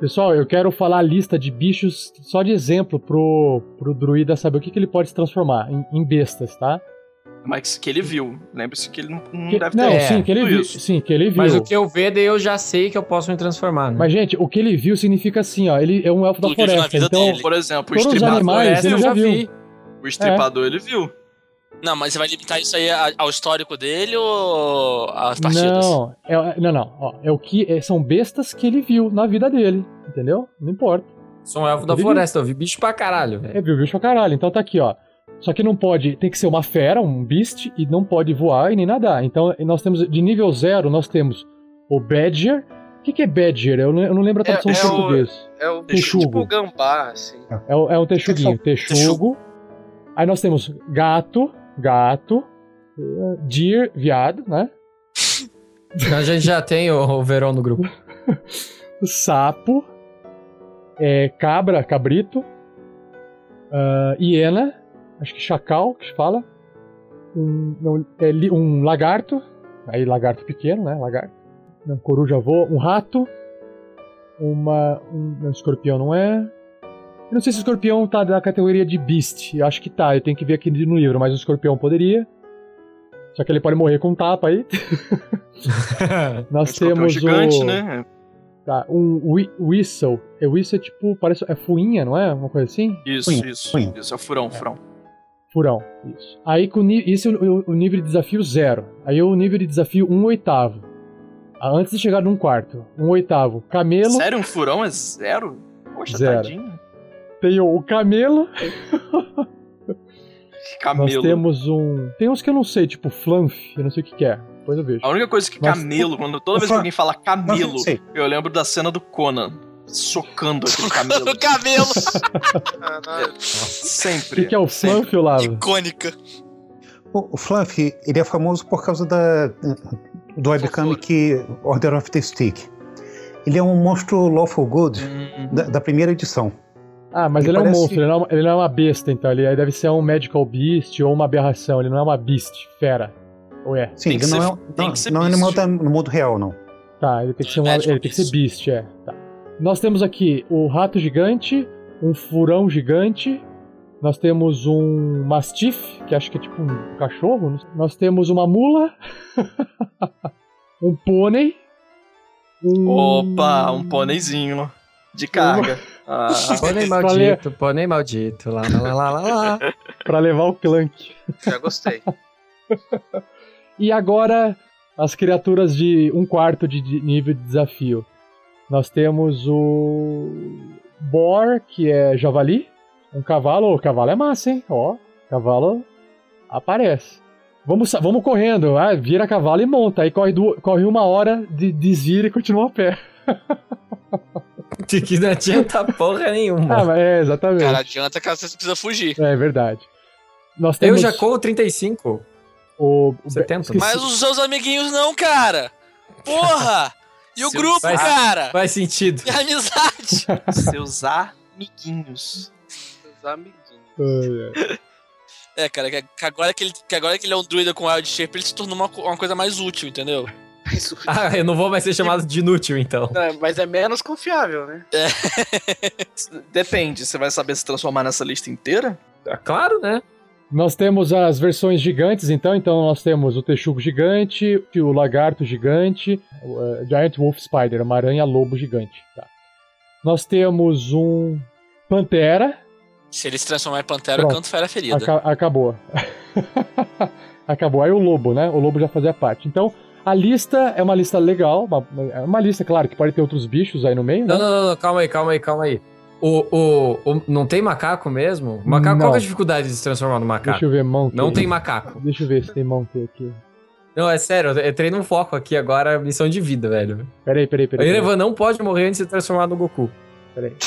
Pessoal, eu quero falar a lista de bichos só de exemplo pro, pro druida saber o que, que ele pode se transformar em, em bestas, tá? Mas que ele viu. Lembre-se que ele não, não Que- deve não, ter É, sim, que ele viu. isso. Sim, que ele viu. Mas o que eu ver, daí eu já sei que eu posso me transformar, né? Mas, gente, o que ele viu significa assim, ó. Ele é um elfo da Tudo isso na floresta. vida Então, dele. Por exemplo, o Todos os estripador, animais, Floresta ele eu já já viu. vi. o estripador ele viu. Não, mas você vai limitar isso aí ao histórico dele ou às partidas? Não, é, não, não. Ó, é o que, é- são bestas que ele viu na vida dele. Entendeu? Não importa. Sou um elfo da floresta, eu vi bicho pra caralho, É, velho. viu bicho pra caralho. Então tá aqui, ó. Só que não pode. Tem que ser uma fera, um beast, e não pode voar e nem nadar. Então nós temos. De nível zero, nós temos o Badger. O que, que é Badger? Eu não, eu não lembro a É- tradução é em o- português. É o Texugo. tipo gambá, assim. É, o- é um texuguinho. Texugo. Aí nós temos gato, gato. Deer, viado, né? A gente já tem o, o Verão no grupo. [LAUGHS] sapo, é, cabra, cabrito, ah, hiena, acho que chacal que se fala, um, não, é um lagarto, aí lagarto pequeno, né? Lagarto, não, coruja voa, um rato, uma, um, não, escorpião não é. Eu não sei se o escorpião tá da categoria de beast, eu acho que tá, eu tenho que ver aqui no livro, mas o escorpião poderia. Só que ele pode morrer com um tapa aí. [LAUGHS] Nós escorpião temos gigante, o... né? Tá, um whi- whistle. É whistle é tipo, parece. É fuinha, não é? Uma coisa assim? Isso, Punho, isso. punho. Isso, é o furão, furão. Furão. Isso. Aí com isso é o, o nível de desafio zero. Aí o nível de desafio um oitavo. Ah, Antes de chegar num quarto. Um oitavo. Camelo. Sério, um furão é zero? Poxa, Zero. tadinho. Tem o, camelo. Camelo. Nós temos um. Tem uns que eu não sei, tipo Flanf. Eu não sei o que, que é. Depois eu vejo. A única coisa que Mas- camelo, quando toda vez que Fala- alguém fala camelo, eu lembro da cena do Conan socando aquele camelo. O cabelo! Caralho. [LAUGHS] O Sempre. que, que é o sempre. Flanf, Olavo? Icônica. O, o Fluff, ele é famoso por causa da, do webcam que Order of the Stick. Ele é um monstro lawful good Hum, da, da primeira edição. Ah, mas Ele ele é um parece- monstro, ele não é uma, ele não é uma besta, então. Ele deve ser um Magical Beast ou uma aberração. Ele não é uma Beast, fera. Ou é? Sim, Tem que ele não ser- é, tem não, que ser não é animal beast. da- no mundo real, não. Tá, ele tem que ser, uma, Magical ele tem que ser Beast. Beast, é. Tá. Nós temos aqui o rato gigante, um furão gigante, nós temos um mastiff, que acho que é tipo um cachorro. Nós temos uma mula, [LAUGHS] um pônei, um... Opa, um pôneizinho de carga. Ah, Pônei maldito, pônei maldito. Lá, lá, lá, lá, lá. Pra levar o clunk. Já gostei. E agora, as criaturas de um quarto de nível de desafio. Nós temos o Boar, que é javali. Um cavalo. O cavalo é massa, hein? Ó, cavalo aparece. Vamos, vamos correndo. Ah, vira cavalo e monta. Aí corre, corre uma hora, de, desvira e continua a pé. [LAUGHS] De [LAUGHS] que não adianta porra nenhuma. Ah, mas é, exatamente. Cara, adianta caso você precisa fugir. É verdade. Nós eu temos já corro 35. o, o 70, esqueci- Mas os seus amiguinhos não, cara! Porra! E o Seu grupo, faz- cara? Faz sentido. E a amizade? [LAUGHS] seus amiguinhos. Os amiguinhos. Ai. É, cara, que agora que ele, que agora que ele é um druida com wild shape, ele se tornou uma, uma coisa mais útil, entendeu? Mas, Ah, eu não vou mais ser chamado de inútil, então. Não, mas é menos confiável, né? [LAUGHS] Depende, você vai saber se transformar nessa lista inteira? Ah, Claro, né? Nós temos as versões gigantes, então. Então nós temos o texugo gigante, o lagarto gigante, o uh, Giant Wolf Spider, uma aranha lobo gigante. Tá. Nós temos um pantera. Se ele se transformar em pantera, Pronto. canto fera ferida. Aca- acabou. [LAUGHS] acabou. Aí o lobo, né? O lobo já fazia parte. Então a lista é uma lista legal, uma, é uma lista, claro, que pode ter outros bichos aí no meio, né? Não, não, não, calma aí, calma aí, calma aí. O, o, o- não tem macaco mesmo? Macaco, qual Não. que é a dificuldade de se transformar no macaco? Deixa eu ver, Monkey. Não tem macaco. Deixa eu ver se tem Monkey aqui. Não, é sério, eu entrei num foco aqui agora, missão de vida, velho. Peraí, peraí, O peraí. peraí. Erevan não pode morrer antes de se transformar no Goku. Peraí. [LAUGHS]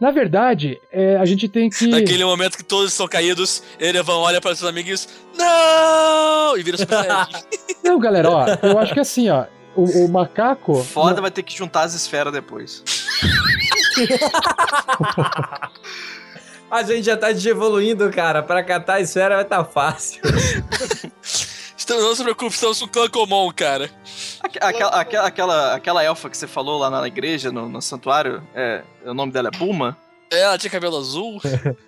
Na verdade, é, a gente tem que. Naquele momento que todos estão caídos, Erevan olha para seus amiguinhos, não! E vira Super. [LAUGHS] Não, galera, ó, eu acho que assim, ó, o, o macaco. Foda vai ter que juntar as esferas depois. [LAUGHS] A gente já tá evoluindo, cara. Pra catar a esfera vai tá fácil. [LAUGHS] Estamos- Não se preocupe, estamos com o clã comum, cara. Aque- Aquela, aquela, aquela, aquela elfa que você falou lá na igreja, no, no santuário, é, o nome dela é Buma? É, Ela tinha cabelo azul.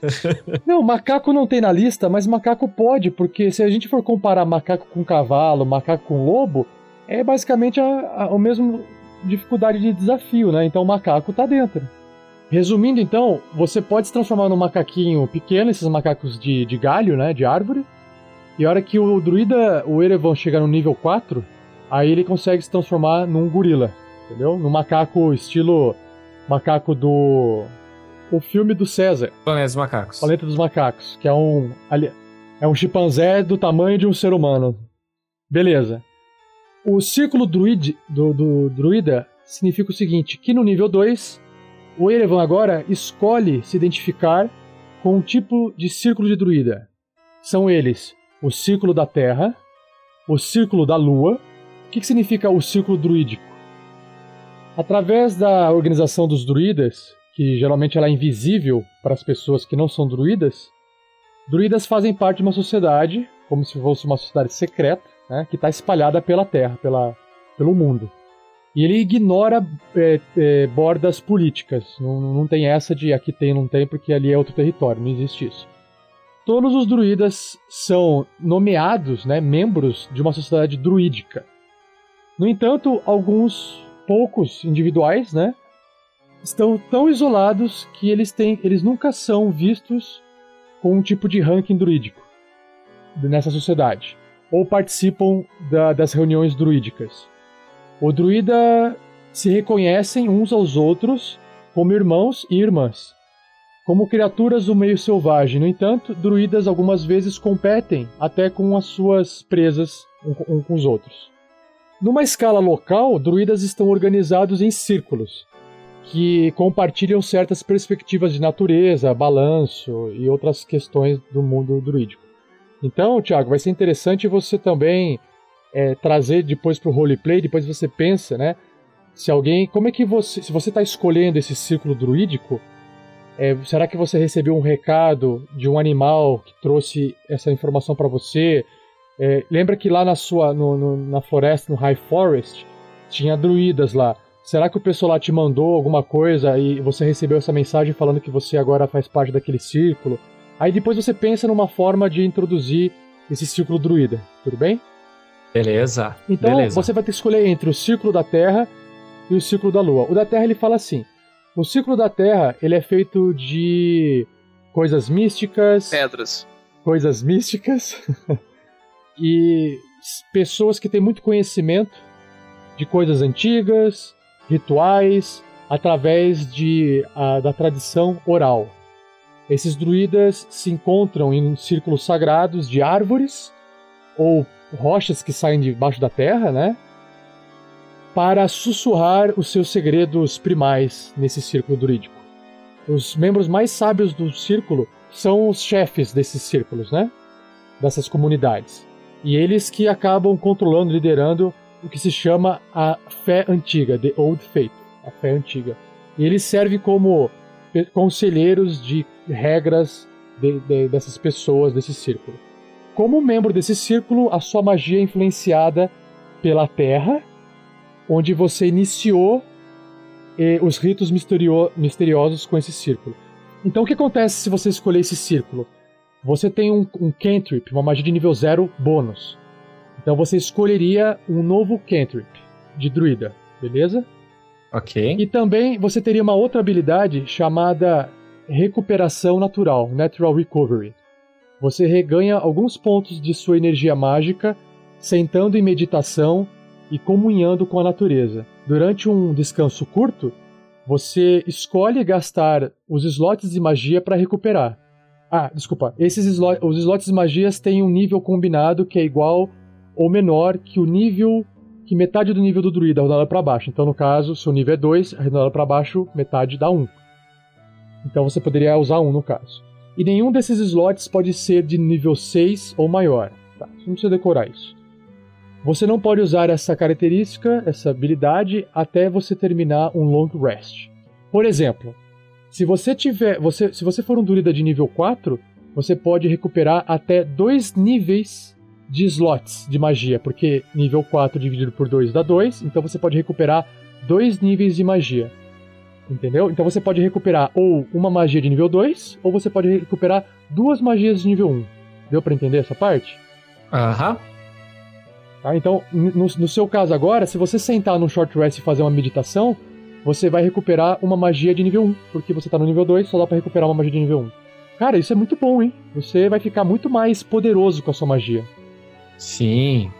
[LAUGHS] Não, macaco não tem na lista, mas macaco pode, porque se a gente for comparar macaco com cavalo, macaco com lobo, é basicamente a, a, o mesmo dificuldade de desafio, né? Então o macaco tá dentro. Resumindo, então, você pode se transformar num macaquinho pequeno, esses macacos de, de galho, né? De árvore. E a hora que o druida, o Erevan, chega no nível 4, aí ele consegue se transformar num gorila, entendeu? Num macaco estilo macaco do. O filme do César. Planeta dos Macacos. Planeta dos Macacos, que é um é um chimpanzé do tamanho de um ser humano. Beleza. O círculo druid, do, do druida significa o seguinte, que no nível 2, o Erevan agora escolhe se identificar com um tipo de círculo de druida. São eles o círculo da Terra, o círculo da Lua. Que, que significa o círculo druídico? Através da organização dos druidas, que geralmente ela é invisível para as pessoas que não são druidas, druidas fazem parte de uma sociedade, como se fosse uma sociedade secreta, né, que está espalhada pela Terra, pela, pelo mundo. E ele ignora é, é, bordas políticas. Não, não tem essa de aqui tem, não tem, porque ali é outro território. Não existe isso. Todos os druidas são nomeados, né, membros de uma sociedade druídica. No entanto, alguns poucos individuais, né, estão tão isolados que eles têm, eles nunca são vistos com um tipo de ranking druídico nessa sociedade ou participam da- das reuniões druídicas. O druida se reconhecem uns aos outros como irmãos e irmãs, como criaturas do meio selvagem. No entanto, druidas algumas vezes competem até com as suas presas um um com os outros. Numa escala local, druidas estão organizados em círculos, que compartilham certas perspectivas de natureza, balanço e outras questões do mundo druídico. Então, Thiago, vai ser interessante você também é, trazer depois para o roleplay, depois você pensa, né? Se alguém, como é que você, se você está escolhendo esse círculo druídico, é, será que você recebeu um recado de um animal que trouxe essa informação para você? É, lembra que lá na sua, no- no- na floresta, no High Forest, tinha druidas lá. Será que o pessoal lá te mandou alguma coisa e você recebeu essa mensagem falando que você agora faz parte daquele círculo? Aí depois você pensa numa forma de introduzir esse círculo druida, tudo bem? Beleza. Então Beleza. você vai ter que escolher entre o círculo da Terra e o círculo da Lua. O da Terra ele fala assim: o círculo da Terra ele é feito de coisas místicas, Pedras. coisas místicas [LAUGHS] e pessoas que têm muito conhecimento de coisas antigas, rituais, através de, a- da tradição oral. Esses druidas se encontram em círculos sagrados de árvores ou rochas que saem debaixo da terra, né? Para sussurrar os seus segredos primais nesse círculo druídico. Os membros mais sábios do círculo são os chefes desses círculos, né? Dessas comunidades. E eles que acabam controlando, liderando o que se chama a fé antiga, the old faith, a fé antiga. E eles servem como conselheiros de regras de- de- dessas pessoas, desse círculo. Como membro desse círculo, a sua magia é influenciada pela terra, onde você iniciou eh, os ritos misterio- misteriosos com esse círculo. Então o que acontece se você escolher esse círculo? Você tem um, um cantrip, uma magia de nível 0 bônus. Então você escolheria um novo cantrip de druida, beleza? Ok. E também você teria uma outra habilidade chamada recuperação natural, natural recovery. Você reganha alguns pontos de sua energia mágica sentando em meditação e comunhando com a natureza. Durante um descanso curto, você escolhe gastar os slots de magia para recuperar. Ah, desculpa. Esses slot, os slots de magias têm um nível combinado que é igual ou menor que o nível que metade do nível do druida arredondado para baixo. Então, no caso, seu nível é 2, arredondado para baixo, metade dá 1. Um. Então você poderia usar 1 um no caso. E nenhum desses slots pode ser de nível 6 ou maior. Tá, você não precisa decorar isso. Você não pode usar essa característica, essa habilidade, até você terminar um long rest. Por exemplo, se você tiver, você, se você for um druida de nível 4, você pode recuperar até dois níveis de slots de magia, porque nível 4 dividido por 2 dá 2, então você pode recuperar dois níveis de magia. Entendeu? Então você pode recuperar ou uma magia de nível 2, ou você pode recuperar duas magias de nível 1. Deu para entender essa parte? Aham. Tá? Então, no, no, seu caso agora, se você sentar no short rest e fazer uma meditação, você vai recuperar uma magia de nível 1, porque você tá no nível 2, só dá pra recuperar uma magia de nível 1. Cara, isso é muito bom, hein? Você vai ficar muito mais poderoso com a sua magia. Sim.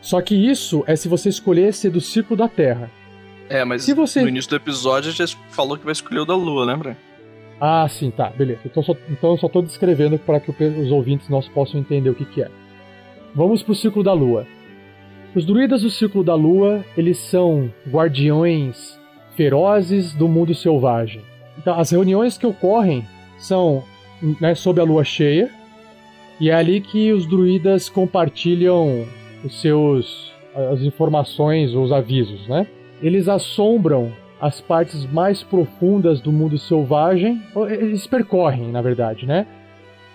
Só que isso é se você escolher ser do círculo da Terra. É, mas Se você- no início do episódio a gente falou que vai escolher o da Lua, lembra? Ah, sim, tá, beleza. Então, só, então eu só tô descrevendo para que os ouvintes nossos possam entender o que, que é. Vamos pro Círculo da Lua. Os druidas do Círculo da Lua, eles são guardiões ferozes do mundo selvagem. Então, as reuniões que ocorrem são né, sob a lua cheia, e é ali que os druidas compartilham os seus as informações, os avisos, né? Eles assombram as partes mais profundas do mundo selvagem. ou Eles percorrem, na verdade, né?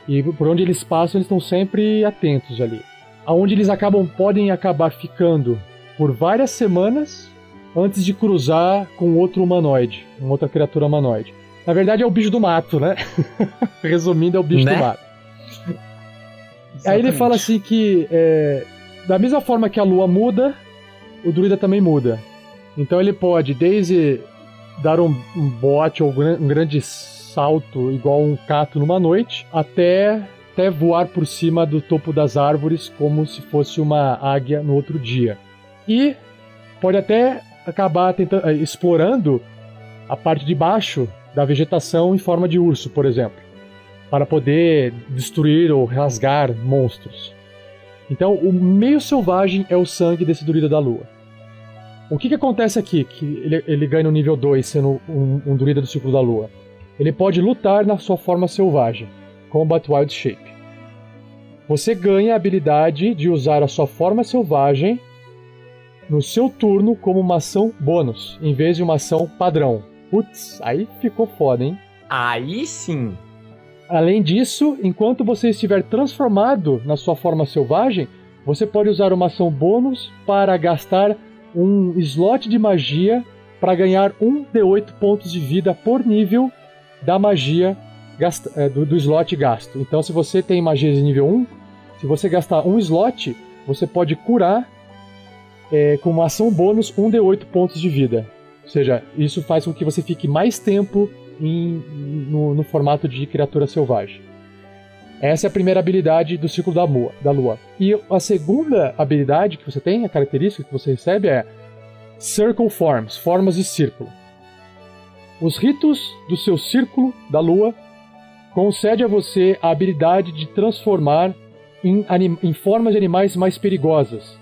E por onde eles passam, eles estão sempre atentos ali. Aonde eles acabam podem acabar ficando por várias semanas antes de cruzar com outro humanoide, uma outra criatura humanoide. Na verdade é o bicho do mato, né? [LAUGHS] Resumindo, é o bicho Né? do mato. Aí ele fala assim que é, da mesma forma que a lua muda, o druida também muda. Então ele pode desde dar um, um bote ou um grande salto igual um cato numa noite, até, até voar por cima do topo das árvores como se fosse uma águia no outro dia. E pode até acabar tentando, eh, explorando a parte de baixo da vegetação em forma de urso, por exemplo, para poder destruir ou rasgar monstros. Então, o meio selvagem é o sangue desse druida da lua. O que, que acontece aqui, que ele, ele ganha no nível 2, sendo um, um do ciclo da lua? Ele pode lutar na sua forma selvagem, Combat Wild Shape. Você ganha a habilidade de usar a sua forma selvagem no seu turno como uma ação bônus, em vez de uma ação padrão. Putz, aí ficou foda, hein? Aí sim. Além disso, enquanto você estiver transformado na sua forma selvagem, você pode usar uma ação bônus para gastar um slot de magia para ganhar um D8 pontos de vida por nível da magia eh, do, do slot gasto. Então, se você tem magia de nível 1, se você gastar um slot, você pode curar eh, com uma ação bônus um D8 pontos de vida. Ou seja, isso faz com que você fique mais tempo em- no, no formato de criatura selvagem. Essa é a primeira habilidade do ciclo da lua, da lua. E a segunda habilidade que você tem, a característica que você recebe é Circle Forms, formas de círculo. Os ritos do seu círculo da lua concede a você a habilidade de transformar em, em formas de animais mais perigosas.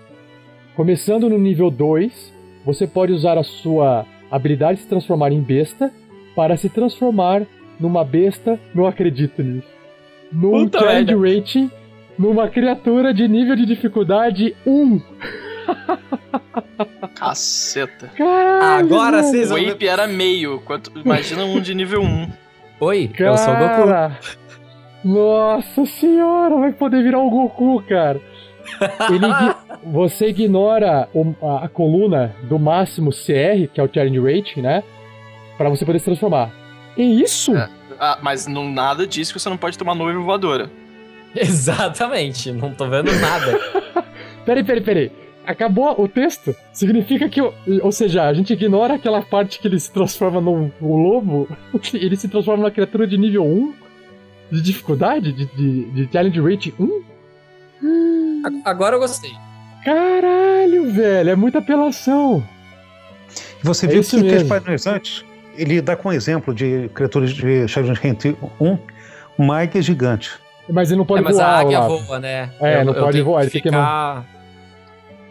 Começando no nível 2, você pode usar a sua habilidade de se transformar em besta para se transformar numa besta, não acredito nisso. Num Puta challenge merda. rating, numa criatura de nível de dificuldade 1. [LAUGHS] Caceta. Caralho, Agora mano. vocês O. Ape era meio. Quanto, imagina um de nível 1. Oi, eu sou o Goku. Cara, Nossa senhora, vai poder virar o Goku, cara. Ele [LAUGHS] você ignora o- a, a coluna do máximo CR, que é o Challenge Rate, né? Pra você poder se transformar. É isso? É. Ah, mas não, nada diz que você não pode uma nuvem voadora. [LAUGHS] Exatamente, não tô vendo nada. [LAUGHS] Peraí, peraí, peraí. Acabou o texto? Significa que. Ou seja, a gente ignora aquela parte que ele se transforma num, lobo. Ele se transforma numa criatura de nível 1? De dificuldade? De, de, de challenge rate 1? A- Agora eu gostei. Caralho, velho. É muita apelação. Você É viu isso que três mesmo. páginas antes, ele dá com exemplo de criaturas de Challenge Rente 1, uma águia gigante. Mas ele não pode é, mas voar. a águia Olavo. voa, né? É, não pode tenho voar, ele ficar...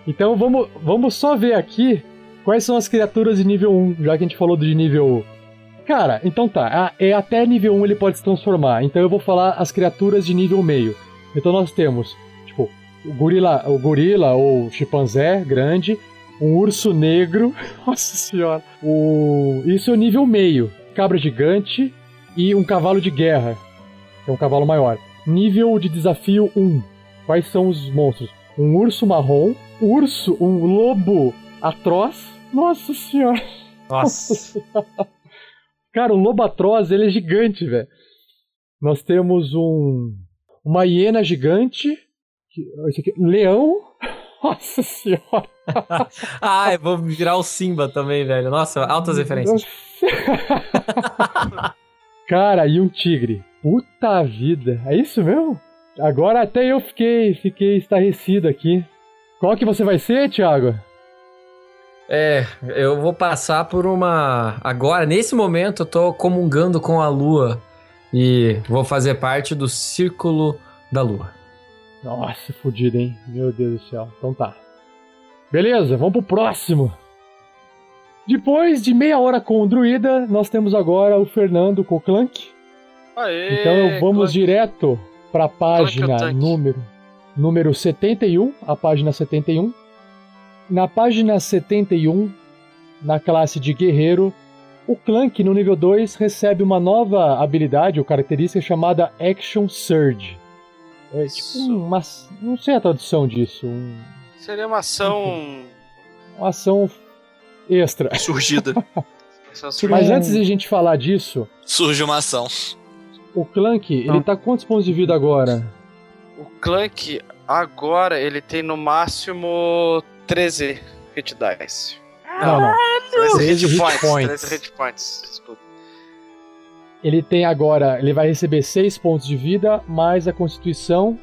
Então vamos, vamos só ver aqui quais são as criaturas de nível 1, já que a gente falou de nível. Cara, então tá. a- É até nível 1 ele pode se transformar. Então eu vou falar as criaturas de nível meio. Então nós temos, o gorila, o gorila ou chimpanzé grande, um urso negro. [LAUGHS] Nossa senhora. O isso é o nível meio. Cabra gigante e um cavalo de guerra, que é um cavalo maior. Nível de desafio 1. Quais são os monstros? Um urso marrom, urso, um lobo atroz. Nossa senhora. Nossa. [LAUGHS] Cara, o lobo atroz, ele é gigante, velho. Nós temos um uma hiena gigante, leão. [LAUGHS] Nossa senhora. [LAUGHS] ah, eu vou virar o Simba também, velho. Nossa, altas referências. [LAUGHS] Cara, e um tigre. Puta vida. É isso mesmo? Agora até eu fiquei, fiquei estarrecido aqui. Qual que você vai ser, Thiago? É, eu vou passar por uma. Agora, nesse momento, eu tô comungando com a lua e vou fazer parte do círculo da lua. Nossa, fudido, hein? Meu Deus do céu. Então tá. Beleza, vamos pro próximo. Depois de meia hora com o druida, nós temos agora o Fernando com o Clank. Aê, Então vamos Clank. direto para a página Clank é número, número 71, a página 71. Na página 71, na classe de guerreiro, o Clank no nível 2 recebe uma nova habilidade ou característica chamada Action Surge. É tipo uma. Não sei a tradução disso. um- Seria uma ação. uma ação extra. Surgida. [LAUGHS] Mas antes de a gente falar disso, Surge uma ação. o Clank, ele tá quantos pontos de vida agora? O Clank, agora, ele tem no máximo 13 hit dice. Não, não. 13 13 hit points. 13 hit points, desculpa. Ele tem agora, ele vai receber 6 pontos de vida, mais a constituição,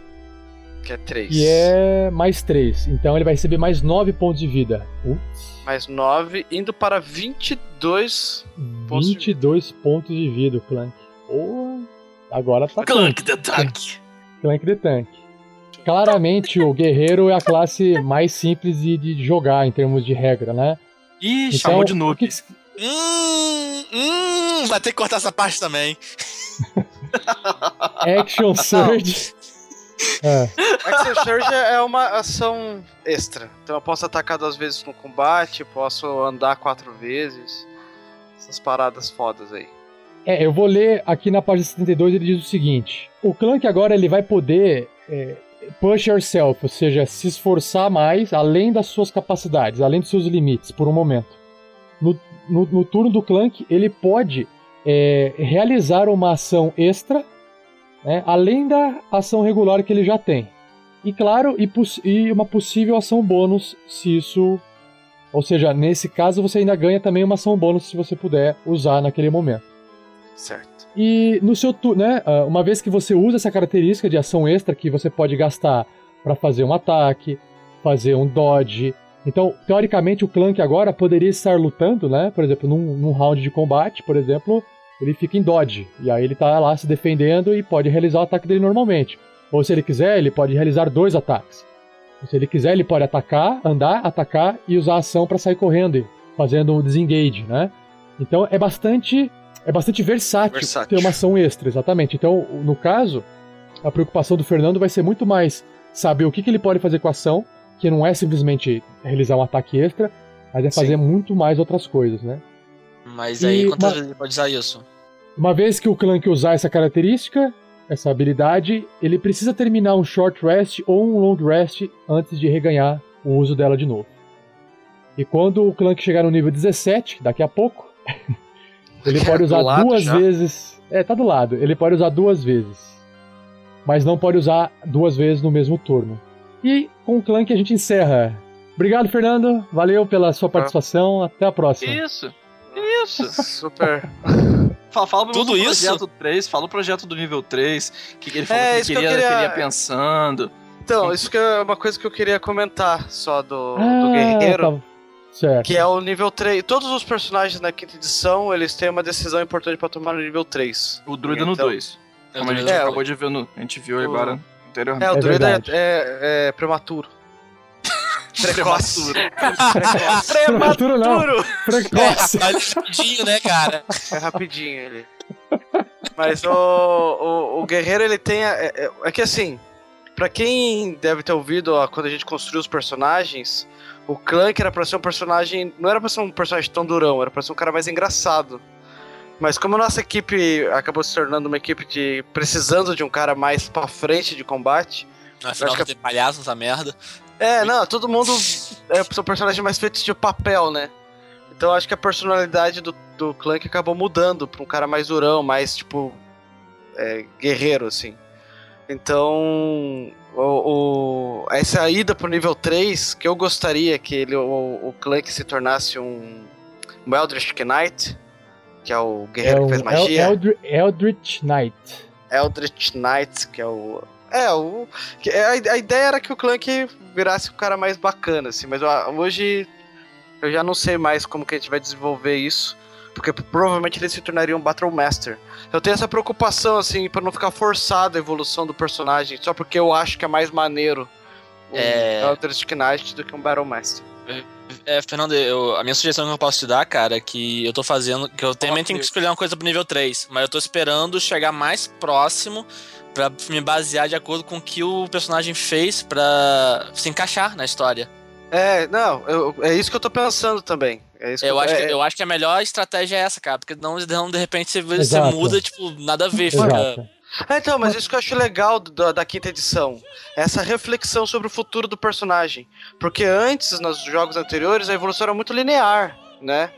Que é 3. que é mais 3. Então ele vai receber mais 9 pontos de vida. Putz, Mais 9, indo para 22. Pontos de 22 pontos de vida, o Clank. Porra, agora tá Clank the Tank. Clank the Tank. Claramente o guerreiro é a classe mais simples de, de jogar em termos de regra, né? Ih, Então, chamou de o noob. que que- Hum, hum, vai ter que cortar essa parte também. [LAUGHS] Action Surge. É. Action Surge é uma ação extra. Então eu posso atacar duas vezes no combate, posso andar quatro vezes. Essas paradas fodas aí. É, eu vou ler aqui na página 72, ele diz o seguinte: O Clank agora ele vai poder é, push yourself, ou seja, se esforçar mais além das suas capacidades, além dos seus limites, por um momento. No, no, no turno do Clank, ele pode é, realizar uma ação extra, né, além da ação regular que ele já tem. E claro, e, e uma possível ação bônus, se isso. Ou seja, nesse caso você ainda ganha também uma ação bônus se você puder usar naquele momento. Certo. E no seu turno, né? ah, Uma vez que você usa essa característica de ação extra que você pode gastar para fazer um ataque, fazer um dodge. Então, teoricamente, o Clank agora poderia estar lutando, né? Por exemplo, num, num round de combate, por exemplo, ele fica em dodge. E aí ele tá lá se defendendo e pode realizar o ataque dele normalmente. Ou se ele quiser, ele pode realizar dois ataques. Se ele quiser, ele pode atacar, andar, atacar e usar a ação para sair correndo, fazendo um disengage, né? Então é bastante é bastante versátil, Versátil. ter uma ação extra, exatamente. Então, no caso, a preocupação do Fernando vai ser muito mais saber o que, que ele pode fazer com a ação, que não é simplesmente realizar um ataque extra, mas é Sim. fazer muito mais outras coisas, né? Mas aí, E quantas uma- vezes ele pode usar isso? Uma vez que o Clank usar essa característica, essa habilidade, ele precisa terminar um short rest ou um long rest antes de reganhar o uso dela de novo. E quando o Clank chegar no nível 17, daqui a pouco, [LAUGHS] Ele pode Do usar duas já? vezes. É, tá do lado. Ele pode usar duas vezes. Mas não pode usar duas vezes no mesmo turno. E com o Clank a gente encerra. Obrigado, Fernando. Valeu pela sua participação. Até a próxima. Isso. Isso. [LAUGHS] Super. Fala, fala pro Tudo isso? projeto 3, fala o projeto do nível 3, que que ele falou É, que, ele que queria, queria- que ele ia pensando. Então, isso que é uma coisa que eu queria comentar só do, do Ah, Guerreiro. tá. Certo. Que é o nível 3. Todos os personagens na quinta edição, eles têm uma decisão importante pra tomar no nível 3. O druida no Então- 2. Como a gente É, acabou de ver no. A gente viu o- agora anteriormente. É, o É druida é, é- é prematuro. [LAUGHS] Prematuro. Prematuro [LAUGHS] não. Precoce. Mas rapidinho, né, cara? É rapidinho ele. Mas o, o, o guerreiro ele tem. a- É, é, é que assim, pra quem deve ter ouvido ó, quando a gente construiu os personagens, o Clank era pra ser um personagem. Não era pra ser um personagem tão durão, era pra ser um cara mais engraçado. Mas como a nossa equipe acabou se tornando uma equipe de. precisando de um cara mais pra frente de combate. Afinal, que- tem palhaço nessa merda. É, não, todo mundo é, são personagens mais feitos de papel, né? Então acho que a personalidade do, do Clank acabou mudando pra um cara mais durão, mais tipo. é, guerreiro, assim. Então. O, o- essa ida pro nível 3, que eu gostaria que ele, o, o Clank se tornasse um, um Eldritch Knight, que é o É guerreiro um que faz El- magia. Eldri- Eldritch Knight. Eldritch Knight, que é o. É, o. que- é, A, a ideia era que o Clank virasse um cara mais bacana, assim, mas hoje eu já não sei mais como que a gente vai desenvolver isso. Porque provavelmente ele se tornaria um Battle Master. Eu tenho essa preocupação, assim, pra não ficar forçada a evolução do personagem, só porque eu acho que é mais maneiro um É. Eldritch Knight do que um Battle Master. É, Fernando, eu- a minha sugestão que eu posso te dar, cara, é que eu tô fazendo. Que eu também tenho que escolher uma coisa pro nível 3, mas eu tô esperando chegar mais próximo pra me basear de acordo com o que o personagem fez pra se encaixar na história. É, não, eu- é isso que eu tô pensando também. É isso que Eu acho, que, é- eu acho que a melhor estratégia é essa, cara, porque não, não de repente você, você muda, tipo, nada a ver. Fica, Exato. É, então, mas isso que eu acho legal da, da quinta edição. Essa reflexão sobre o futuro do personagem. Porque antes, nos jogos anteriores, a evolução era muito linear, né?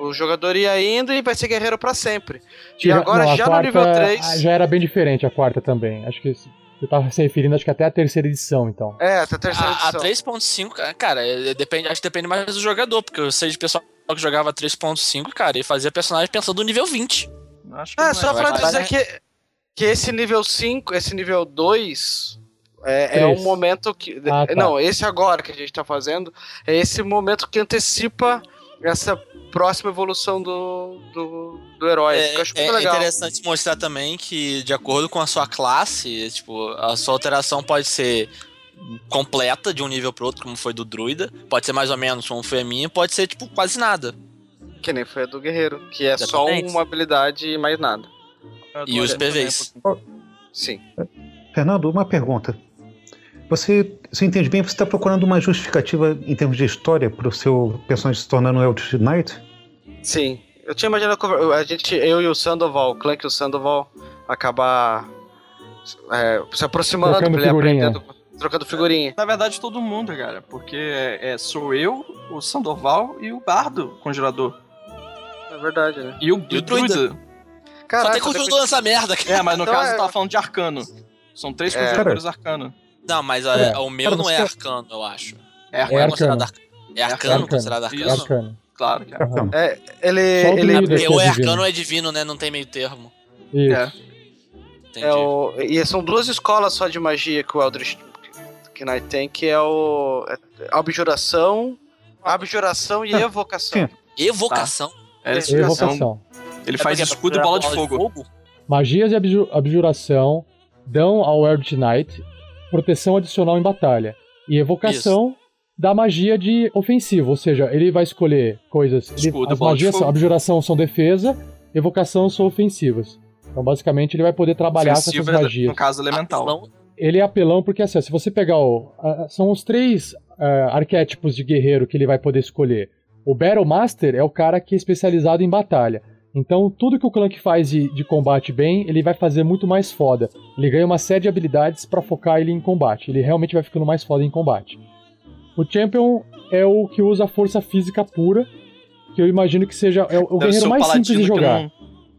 O jogador ia indo e vai ser guerreiro pra sempre. E agora, não, a já quarta, no nível 3. ah, Já era bem diferente a quarta também. Acho que você tava se referindo, acho que até a terceira edição, então. É, até a terceira A, a edição. 3.5, ca- cara, é- depende, acho que depende mais do jogador, porque eu sei de pessoal que jogava 3.5, cara, e fazia personagem pensando no nível 20. Acho que É, não só vai pra dizer que, que esse nível 5, esse nível 2. É, é um momento que. Ah, tá. Não, esse agora que a gente tá fazendo é esse momento que antecipa essa próxima evolução do, do, do herói. É, eu acho é muito legal. interessante mostrar também que, de acordo com a sua classe, tipo, a sua alteração pode ser completa de um nível pro outro, como foi do druida, pode ser mais ou menos como foi a minha, pode ser, tipo, quase nada. Que nem foi a do guerreiro, que é Exatamente. só uma habilidade e mais nada. E os PVs. Sim. Fernando, uma pergunta. Você, se eu entendi bem, você está procurando uma justificativa em termos de história para o seu personagem se tornar um Eldritch Knight? Sim. Eu tinha imaginado a gente, eu e o Sandoval, o Clank e o Sandoval, acabar é, se aproximando, Trocando figurinha. aprendendo, trocando figurinha. Na verdade, todo mundo, cara. Porque é, é- sou eu, o Sandoval e o Bardo, conjurador. É verdade, né? E o, E o o druida. Druida. Só Caraca, tem conjuntor nessa merda, cara. [LAUGHS] É, mas no Então caso é- eu tava falando de arcano. São três É. conjuradores arcano. Não, mas a- É. o meu Cara, não é tá- arcano, eu acho. É É arcano, Não é arcano. considerado arcano. É arcano, Arcano. considerado arcano? Isso. Bacana. claro. Então, É, ele. Só o ele. Porque ou é é arcano ou é divino, né? Não tem meio termo. Isso. É. Entendi. é o, e são duas escolas só de magia que o Eldritch Knight tem, que é o. É, abjuração. Abjuração e Ah, evocação. Evocação. É, É, que Evocação. Ele É faz escudo e pra bola de tirar fogo. Magias de abju- abjuração dão ao Eldritch Knight proteção adicional em batalha. E evocação dá magia de ofensivo, ou seja, ele vai escolher coisas. ele- Escudo, as bola de magias, fogo. abjuração são defesa, evocação são ofensivas. Então, basicamente, ele vai poder trabalhar com Ofensivo, essas magias. no caso elemental. Apelão. Ele é apelão porque, assim, se você pegar o. a- são os três ah, arquétipos de guerreiro que ele vai poder escolher. O Battle Master é o cara que é especializado em batalha. Então, tudo que o Clank faz de, de combate bem, ele vai fazer muito mais foda. Ele ganha uma série de habilidades pra focar ele em combate. Ele realmente vai ficando mais foda em combate. O Champion é o que usa a força física pura. que eu imagino que seja é o, o guerreiro mais simples de que jogar. não-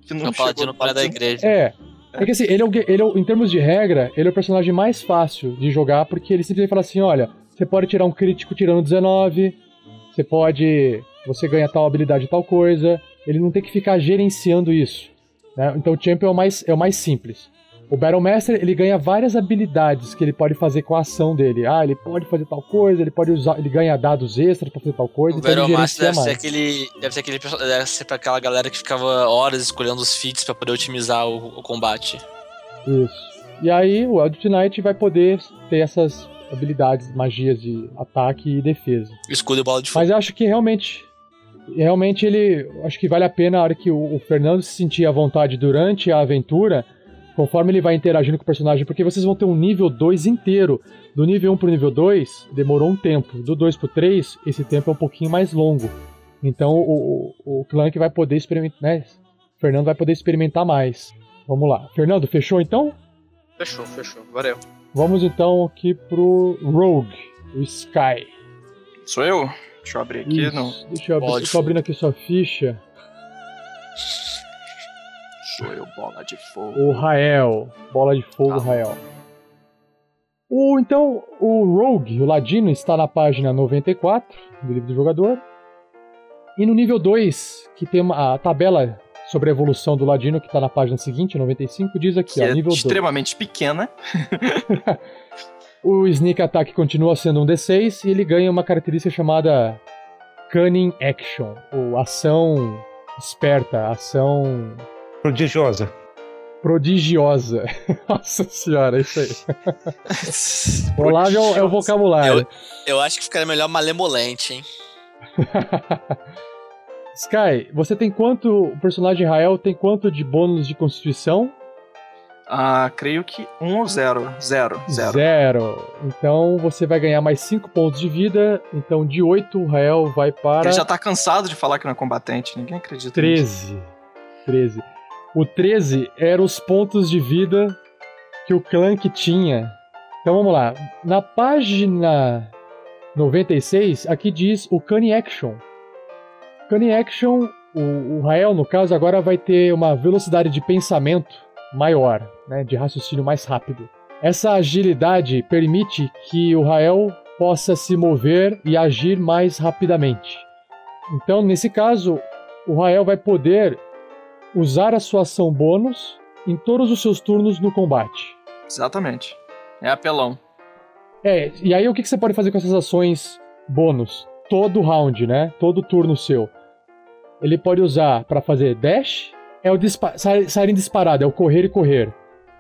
Que não, Não chegou paladino no para da igreja. É. É que assim, ele é, o, ele é o- em termos de regra, ele é o personagem mais fácil de jogar, porque ele simplesmente fala assim: olha, você pode tirar um crítico tirando 19, você pode. Você ganha tal habilidade tal coisa. Ele não tem que ficar gerenciando isso. né? Então o Champion é o, mais, é o mais simples. O Battle Master, ele ganha várias habilidades que ele pode fazer com a ação dele. Ah, ele pode fazer tal coisa, ele pode usar. Ele ganha dados extras pra fazer tal coisa, O então Veromaster gerencia deve ser mais. aquele. Deve ser aquele. Deve ser pra aquela galera que ficava horas escolhendo os feats pra poder otimizar o, o combate. Isso. E aí o Eldritch Knight vai poder ter essas habilidades, magias de ataque e defesa. Escudo e bola de fogo. Mas eu acho que realmente. Realmente ele. Acho que vale a pena a hora que o, o Fernando se sentir à vontade durante a aventura, conforme ele vai interagindo com o personagem, porque vocês vão ter um nível 2 inteiro. Do nível 1 pro nível 2, demorou um tempo. Do 2 pro 3, esse tempo é um pouquinho mais longo. Então o, o, o Clank vai poder experimentar. Né? O Fernando vai poder experimentar mais. Vamos lá. Fernando, fechou então? Fechou, fechou. Valeu. Vamos então aqui pro Rogue, o Sky. Sou eu? Deixa eu abrir aqui. Isso. Não. Deixa eu abrir, Bola de tô abrindo aqui sua ficha. Sou eu, bola de fogo. O Rael, bola de fogo Ah. Rael. O, então, o Rogue, o Ladino, está na página 94 do livro do jogador. E no nível 2, que tem uma, a tabela sobre a evolução do Ladino, que está na página seguinte, 95, diz aqui, Que ó, é nível 2. extremamente pequena. [LAUGHS] O Sneak Attack continua sendo um D6 e ele ganha uma característica chamada Cunning Action, ou ação esperta, ação Prodigiosa. prodigiosa. [LAUGHS] Nossa senhora, é isso aí. [LAUGHS] O Olavo é o, é o vocabulário. Eu acho que ficaria melhor malemolente, hein? [LAUGHS] Sky, você tem quanto. O personagem Rael tem quanto de bônus de constituição? Ah, creio que um ou zero. Zero. Zero. Zero. Então você vai ganhar mais 5 pontos de vida. Então de 8 o Rael vai para. Ele já tá cansado de falar que não é combatente. Ninguém acredita nisso. 13. 13. O 13 eram os pontos de vida que o Clank tinha. Então vamos lá. Na página 96, aqui diz o Cunning Action. Cunning Action, o, o Rael, no caso, agora vai ter uma velocidade de pensamento maior, né, de raciocínio mais rápido. Essa agilidade permite que o Rael possa se mover e agir mais rapidamente. Então, nesse caso, o Rael vai poder usar a sua ação bônus em todos os seus turnos no combate. Exatamente. É apelão. É, e aí o que que você pode fazer com essas ações bônus? Todo round, né? Todo turno seu. Ele pode usar para fazer dash, é o dispa sair, em disparada, é o correr e correr.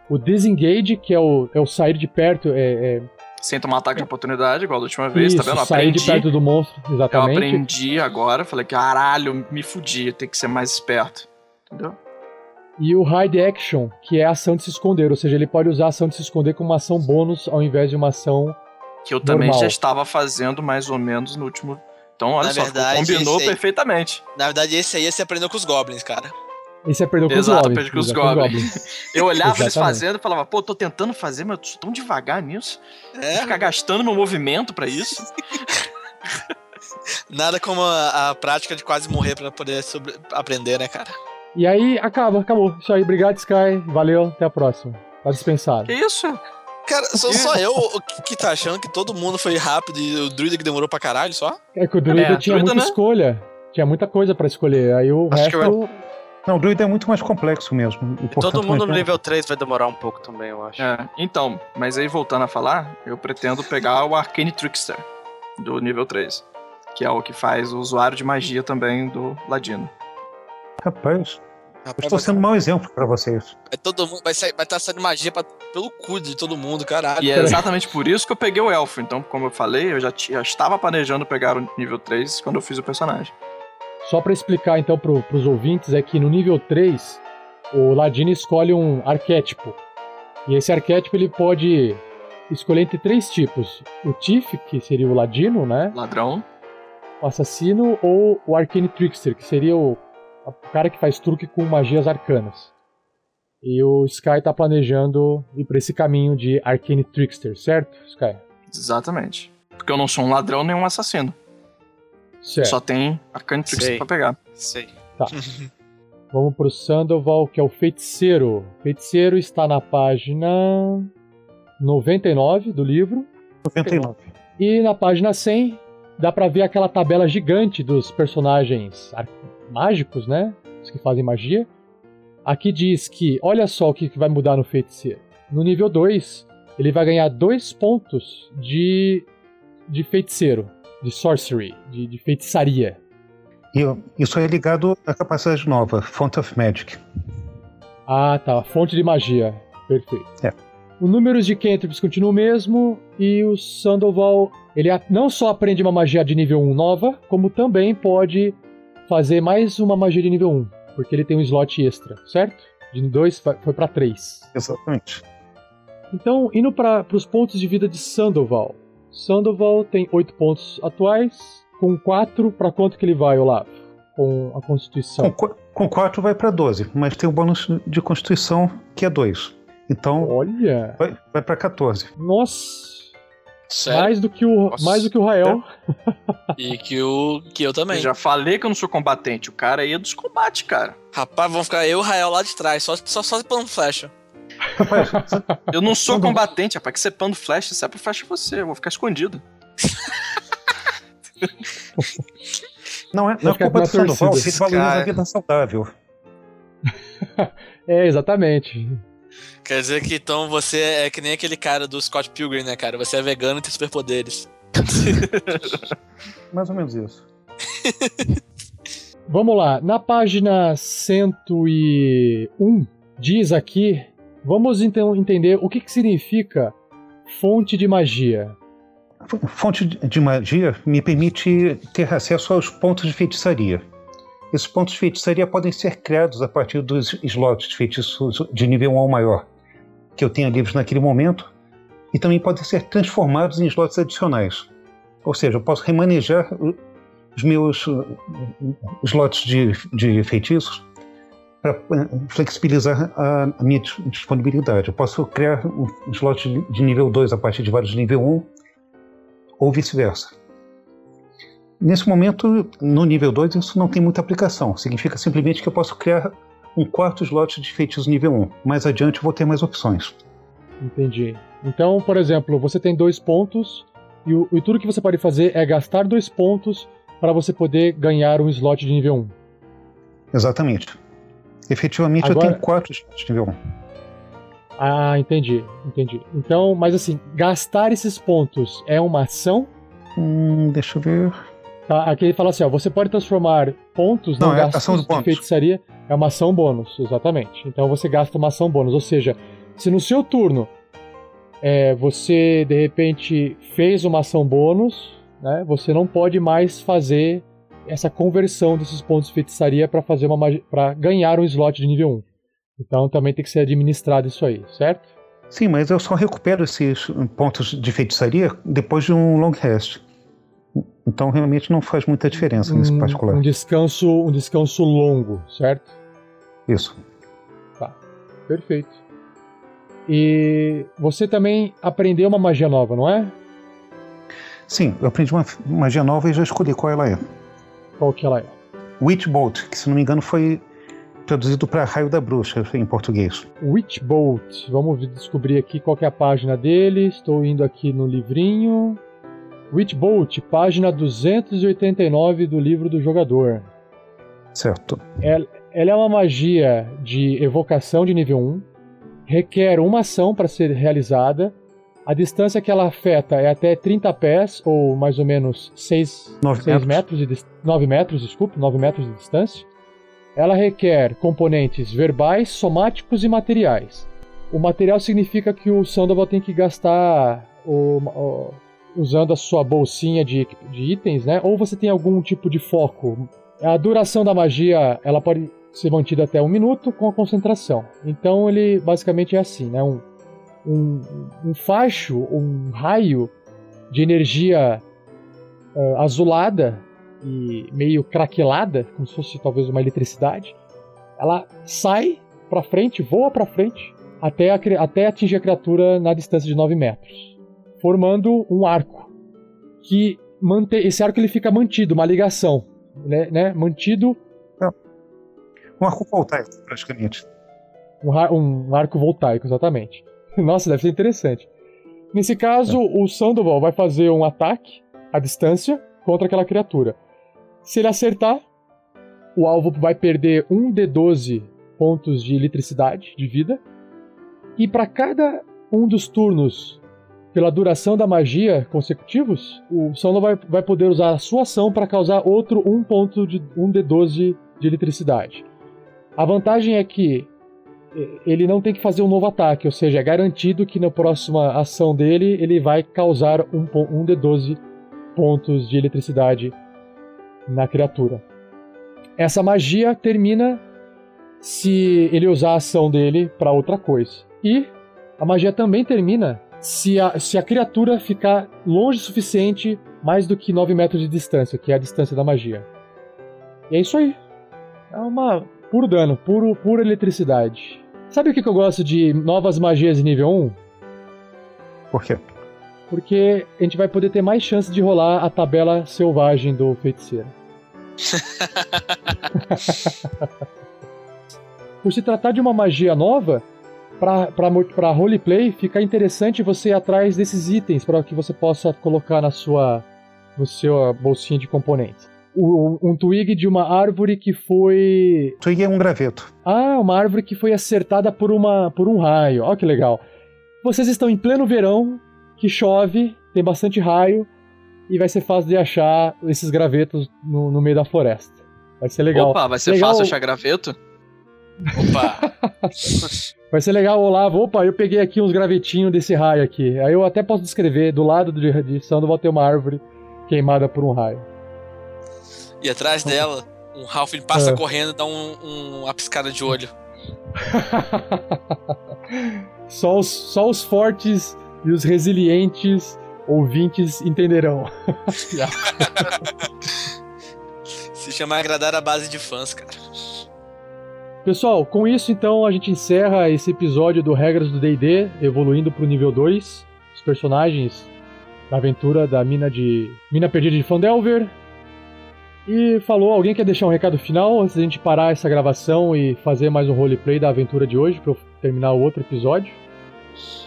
O disengage, que é o, é o sair de perto, é, é Sem tomar ataque de oportunidade, igual da última vez, isso, tá vendo? sair de Aprendi. perto do monstro, Eu exatamente. aprendi agora, falei, caralho, me fudi, tem que ser mais esperto. Entendeu? E o hide action, que é a ação de se esconder, ou seja, ele pode usar a ação de se esconder como uma ação bônus ao invés de uma ação Que eu também Normal. já estava fazendo mais ou menos no último. Então, olha Na só, verdade, combinou aí- perfeitamente. Na verdade, esse aí você aprendeu com os Goblins, cara. Esse é perdeu com Exato, os goblins. aprendi com os goblins. [LAUGHS] Eu olhava eles fazendo e falava, pô, tô tentando fazer, mas eu sou tão devagar nisso. Vou É, ficar gastando meu movimento pra isso. [LAUGHS] nada como a, a prática de quase morrer pra poder sobre- aprender, né, cara? E aí, acaba, acabou. Isso aí, obrigado, Sky. Valeu, até a próxima. Tá dispensado. Que isso? Cara, sou só eu que- tá achando que todo mundo foi rápido e o druida que demorou pra caralho só? É que o druida É, tinha druida, muita né? escolha. Tinha muita coisa pra escolher. Aí o Acho que resto. Não, o druida é muito mais complexo mesmo. E, portanto, todo mundo no mais- nível 3 vai demorar um pouco também, eu acho. É, então, mas aí voltando a falar, eu pretendo pegar o Arcane Trickster do nível 3. Que é o que faz o usuário de magia também do Ladino. Rapaz, eu Rapaz, estou vai, sendo um mau exemplo para vocês. vai todo mundo, vai estar vai tá saindo magia pra- pelo cu de todo mundo, caralho. E é exatamente por isso que eu peguei o elfo. Então, como eu falei, eu já, já estava planejando pegar o nível 3 quando eu fiz o personagem. Só pra explicar então pro, pros ouvintes, é que no nível 3, o Ladino escolhe um arquétipo. E esse arquétipo ele pode escolher entre três tipos: o Tiff, que seria o Ladino, né? Ladrão. O assassino, ou o Arcane Trickster, que seria o, o cara que faz truque com magias arcanas. E o Sky tá planejando ir pra esse caminho de Arcane Trickster, certo, Sky? Exatamente. Porque eu não sou um ladrão nem um assassino. Certo. Só tem Arcanitrix Sei. pra pegar. Sei. [LAUGHS] Vamos pro Sandoval, que é o feiticeiro. O feiticeiro está na página 99 do livro. 99. E na página 100 dá pra ver aquela tabela gigante dos personagens mágicos, né? Os que fazem magia. Aqui diz que, olha só o que que vai mudar no feiticeiro. No nível 2, ele vai ganhar dois pontos de, de feiticeiro, de sorcery, de, de feitiçaria. E isso é ligado à capacidade nova, Font of Magic. Ah, tá. Fonte de magia. Perfeito. É. O número de cantrips continua o mesmo e o Sandoval, ele não só aprende uma magia de nível 1 nova, como também pode fazer mais uma magia de nível 1, porque ele tem um slot extra, certo? De 2 foi para 3. Exatamente. Então, indo para os pontos de vida de Sandoval. Sandoval tem 8 pontos atuais, com 4 para quanto que ele vai, Olavo? Com a Constituição. Com, qu- com 4 vai para 12, mas tem o bônus de Constituição que é 2. Então Olha! vai, vai para 14. Nossa! Sério? Mais do que o, Nossa. mais do que o Rael. [LAUGHS] E que, o, que eu também. Eu já falei que eu não sou combatente. O cara aí é dos combates, cara. Rapaz, vão ficar eu e o Rael lá de trás, só, só, só pano flecha. Rapaz, Eu não sou combatente, rapaz. Que você pando flecha, é pra flecha você. Eu vou ficar escondido. [LAUGHS] não é, não é culpa do Sandoval, ele valoriza a vida saudável. [LAUGHS] É, exatamente. Quer dizer que então você é que nem aquele cara do Scott Pilgrim, né, cara? Você é vegano e tem superpoderes. [LAUGHS] Mais ou menos isso. Vamos lá. Na página 101, diz aqui. Vamos então entender o que, que significa fonte de magia. Fonte de magia me permite ter acesso aos pontos de feitiçaria. Esses pontos de feitiçaria podem ser criados a partir dos slots de feitiços de nível 1 ou maior que eu tenha livres naquele momento e também podem ser transformados em slots adicionais. Ou seja, eu posso remanejar uh, os meus uh, slots de, de feitiços para flexibilizar a, a minha dis- disponibilidade. Eu posso criar um slot de- nível 2 a partir de vários de nível 1 ou vice-versa. Nesse momento, no nível 2, isso não tem muita aplicação. Significa simplesmente que eu posso criar um quarto slot de feitiços nível 1. Mais adiante eu vou ter mais opções. Entendi. Então, por exemplo, você tem dois pontos e, o- e tudo que você pode fazer é gastar dois pontos para você poder ganhar um slot de nível 1. Exatamente. Efetivamente eu Agora- tenho quatro de nível 1. Ah, entendi, entendi. Então, mas assim, gastar esses pontos é uma ação? Hum, deixa eu ver. Tá, aqui ele fala assim, ó, você pode transformar pontos Não, não, é ação de bônus. feitiçaria. É uma ação bônus, exatamente. Então você gasta uma ação bônus. Ou seja, se no seu turno é, você de repente fez uma ação bônus, né, você não pode mais fazer essa conversão desses pontos de feitiçaria para fazer uma para ganhar um slot de nível 1. Então também tem que ser administrado isso aí, certo? Sim, mas eu só recupero esses hum, pontos de feitiçaria depois de um long rest. Então realmente não faz muita diferença nesse um, particular. um descanso, um descanso longo, certo? Isso. Perfeito. E você também aprendeu uma magia nova, não é? Sim, eu aprendi uma magia nova e já escolhi qual ela é. Qual que ela é? Witch Bolt, que se não me engano foi traduzido para Raio da Bruxa em português. Witchbolt. Vamos descobrir aqui qual que é a página dele. Estou indo aqui no livrinho. Witchbolt, página 289 do livro do jogador. Certo. Ela é uma magia de evocação de nível 1. Requer uma ação para ser realizada. A distância que ela afeta é até 30 pés, ou mais ou menos 6, 9 6 metros. metros de dis- 9 metros, desculpe, 9 metros de distância. Ela requer componentes verbais, somáticos e materiais. O material significa que o Sandoval tem que gastar o- o- usando a sua bolsinha de, de itens, né? Ou você tem algum tipo de foco. A duração da magia ela pode ser mantida até um minuto com a concentração. Então ele basicamente é assim, né? Um, um, um facho, um raio de energia ah, azulada e meio craquelada, como se fosse talvez uma eletricidade. Ela sai para frente, voa para frente, até, a até atingir a criatura na distância de 9 metros, formando um arco que manter, esse arco ele fica mantido, uma ligação, né? né? Mantido Um arco voltaico, praticamente. um, um arco voltaico, exatamente. [LAUGHS] Nossa, deve ser interessante. Nesse caso, o Sandoval vai fazer um ataque à distância contra aquela criatura. Se ele acertar, o alvo vai perder um D12 pontos de eletricidade de vida. E para cada um dos turnos, pela duração da magia consecutivos, o Sandoval vai, vai poder usar a sua ação para causar outro um ponto de um D12 de eletricidade. A vantagem é que ele não tem que fazer um novo ataque, ou seja, é garantido que na próxima ação dele ele vai causar um, um D12 pontos de eletricidade na criatura. Essa magia termina se ele usar a ação dele para outra coisa. E a magia também termina se a, se a criatura ficar longe o suficiente, mais do que 9 metros de distância, que é a distância da magia. E é isso aí. É uma puro dano, puro, pura eletricidade. Sabe o que, que eu gosto de novas magias em nível 1? Por quê? Porque a gente vai poder ter mais chance de rolar a tabela selvagem do feiticeiro. [LAUGHS] Por se tratar de uma magia nova, para roleplay fica interessante você ir atrás desses itens para que você possa colocar na sua no seu bolsinha de componentes. Um twig de uma árvore que foi Tu ia um graveto. ah, uma árvore que foi acertada por, uma, por um raio. Olha que legal. Vocês estão em pleno verão, que chove, tem bastante raio, e vai ser fácil de achar esses gravetos no, no meio da floresta. Vai ser legal. Opa, vai ser Legal. fácil achar graveto? Opa! [LAUGHS] Vai ser legal, Olavo. Opa, eu peguei aqui uns gravetinhos desse raio aqui. Aí eu até posso descrever, do lado de, de Sandoval tem uma árvore queimada por um raio. E atrás dela, um Halfling passa É. correndo e dá um, um- uma piscada de olho. [LAUGHS] só, os, só os fortes e os resilientes ouvintes entenderão. [LAUGHS] Se chama agradar a base de fãs, cara. Pessoal, com isso então a gente encerra esse episódio do Regras do D&D, evoluindo pro nível 2. Os personagens da aventura da mina de mina perdida de Fandelver. E falou, alguém quer deixar um recado final antes da gente parar essa gravação e fazer mais um roleplay da aventura de hoje para eu terminar o outro episódio?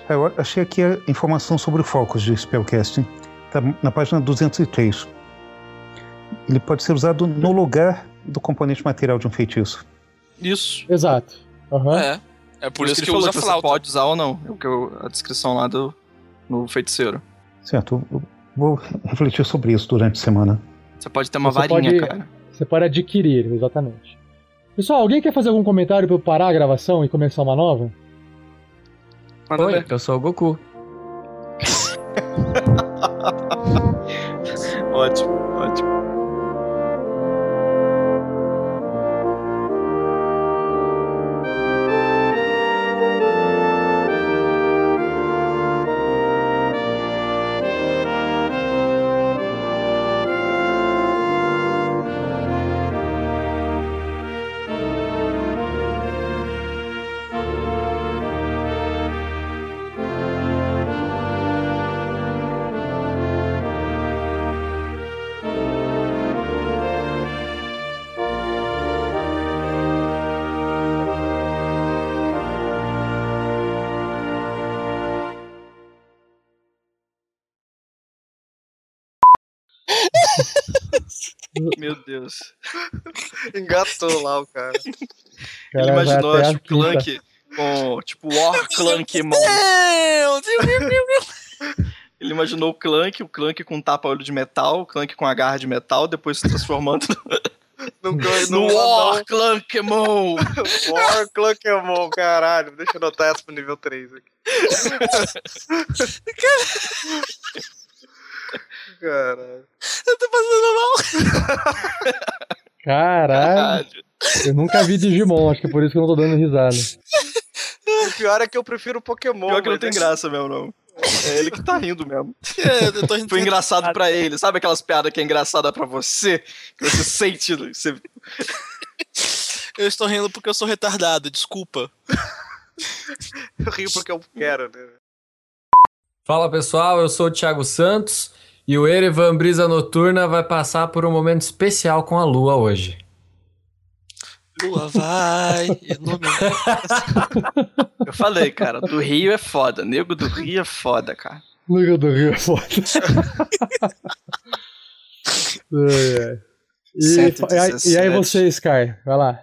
É, Eu achei aqui a informação sobre o Focus de Spellcasting. Tá na página 203. Ele pode ser usado no lugar do componente material de um feitiço. Isso. Exato. Aham. É. É por, isso que, falou usa que você flauta. pode usar ou não. É o que eu- a descrição lá do no feiticeiro. Certo, eu vou refletir sobre isso durante a semana. Você pode ter uma Você varinha, pode- cara. Você pode adquirir, exatamente. Pessoal, alguém quer fazer algum comentário para eu parar a gravação e começar uma nova? Manda Oi, ver. eu sou o Goku. [LAUGHS] Engatou lá o cara. Ele Cara, imaginou, vai até a tipo, quinta. Clank com, tipo, War Clankmon. Meu Deus! Ele imaginou o Clank, o Clank com um tapa-olho de metal, o Clank com a garra de metal, depois se transformando No, no War Clankmon. [LAUGHS] War Clunkemon, caralho. Deixa eu anotar essa pro nível 3 aqui. [LAUGHS] Caralho. Eu tô passando mal. [LAUGHS] Caralho, eu nunca vi Digimon, acho que é por isso que eu não tô dando risada. O pior é que eu prefiro Pokémon. Pior que não tem é- graça mesmo, não. É ele que tá rindo mesmo. [LAUGHS] É, eu tô rindo. Foi engraçado pra ele. Sabe aquelas piadas que é engraçada pra você? Que você sente. Você... Eu estou rindo porque eu sou retardado, desculpa. Eu rio porque eu quero, né? Fala pessoal, eu sou o Thiago Santos E o Erevan Brisa Noturna vai passar por um momento especial com a lua hoje. Lua vai, ilumina. Eu falei, cara, do Rio é foda. Nego do Rio é foda, cara. Liga do Rio é foda. [LAUGHS] Ai. E, 117. e aí você, Sky, vai lá.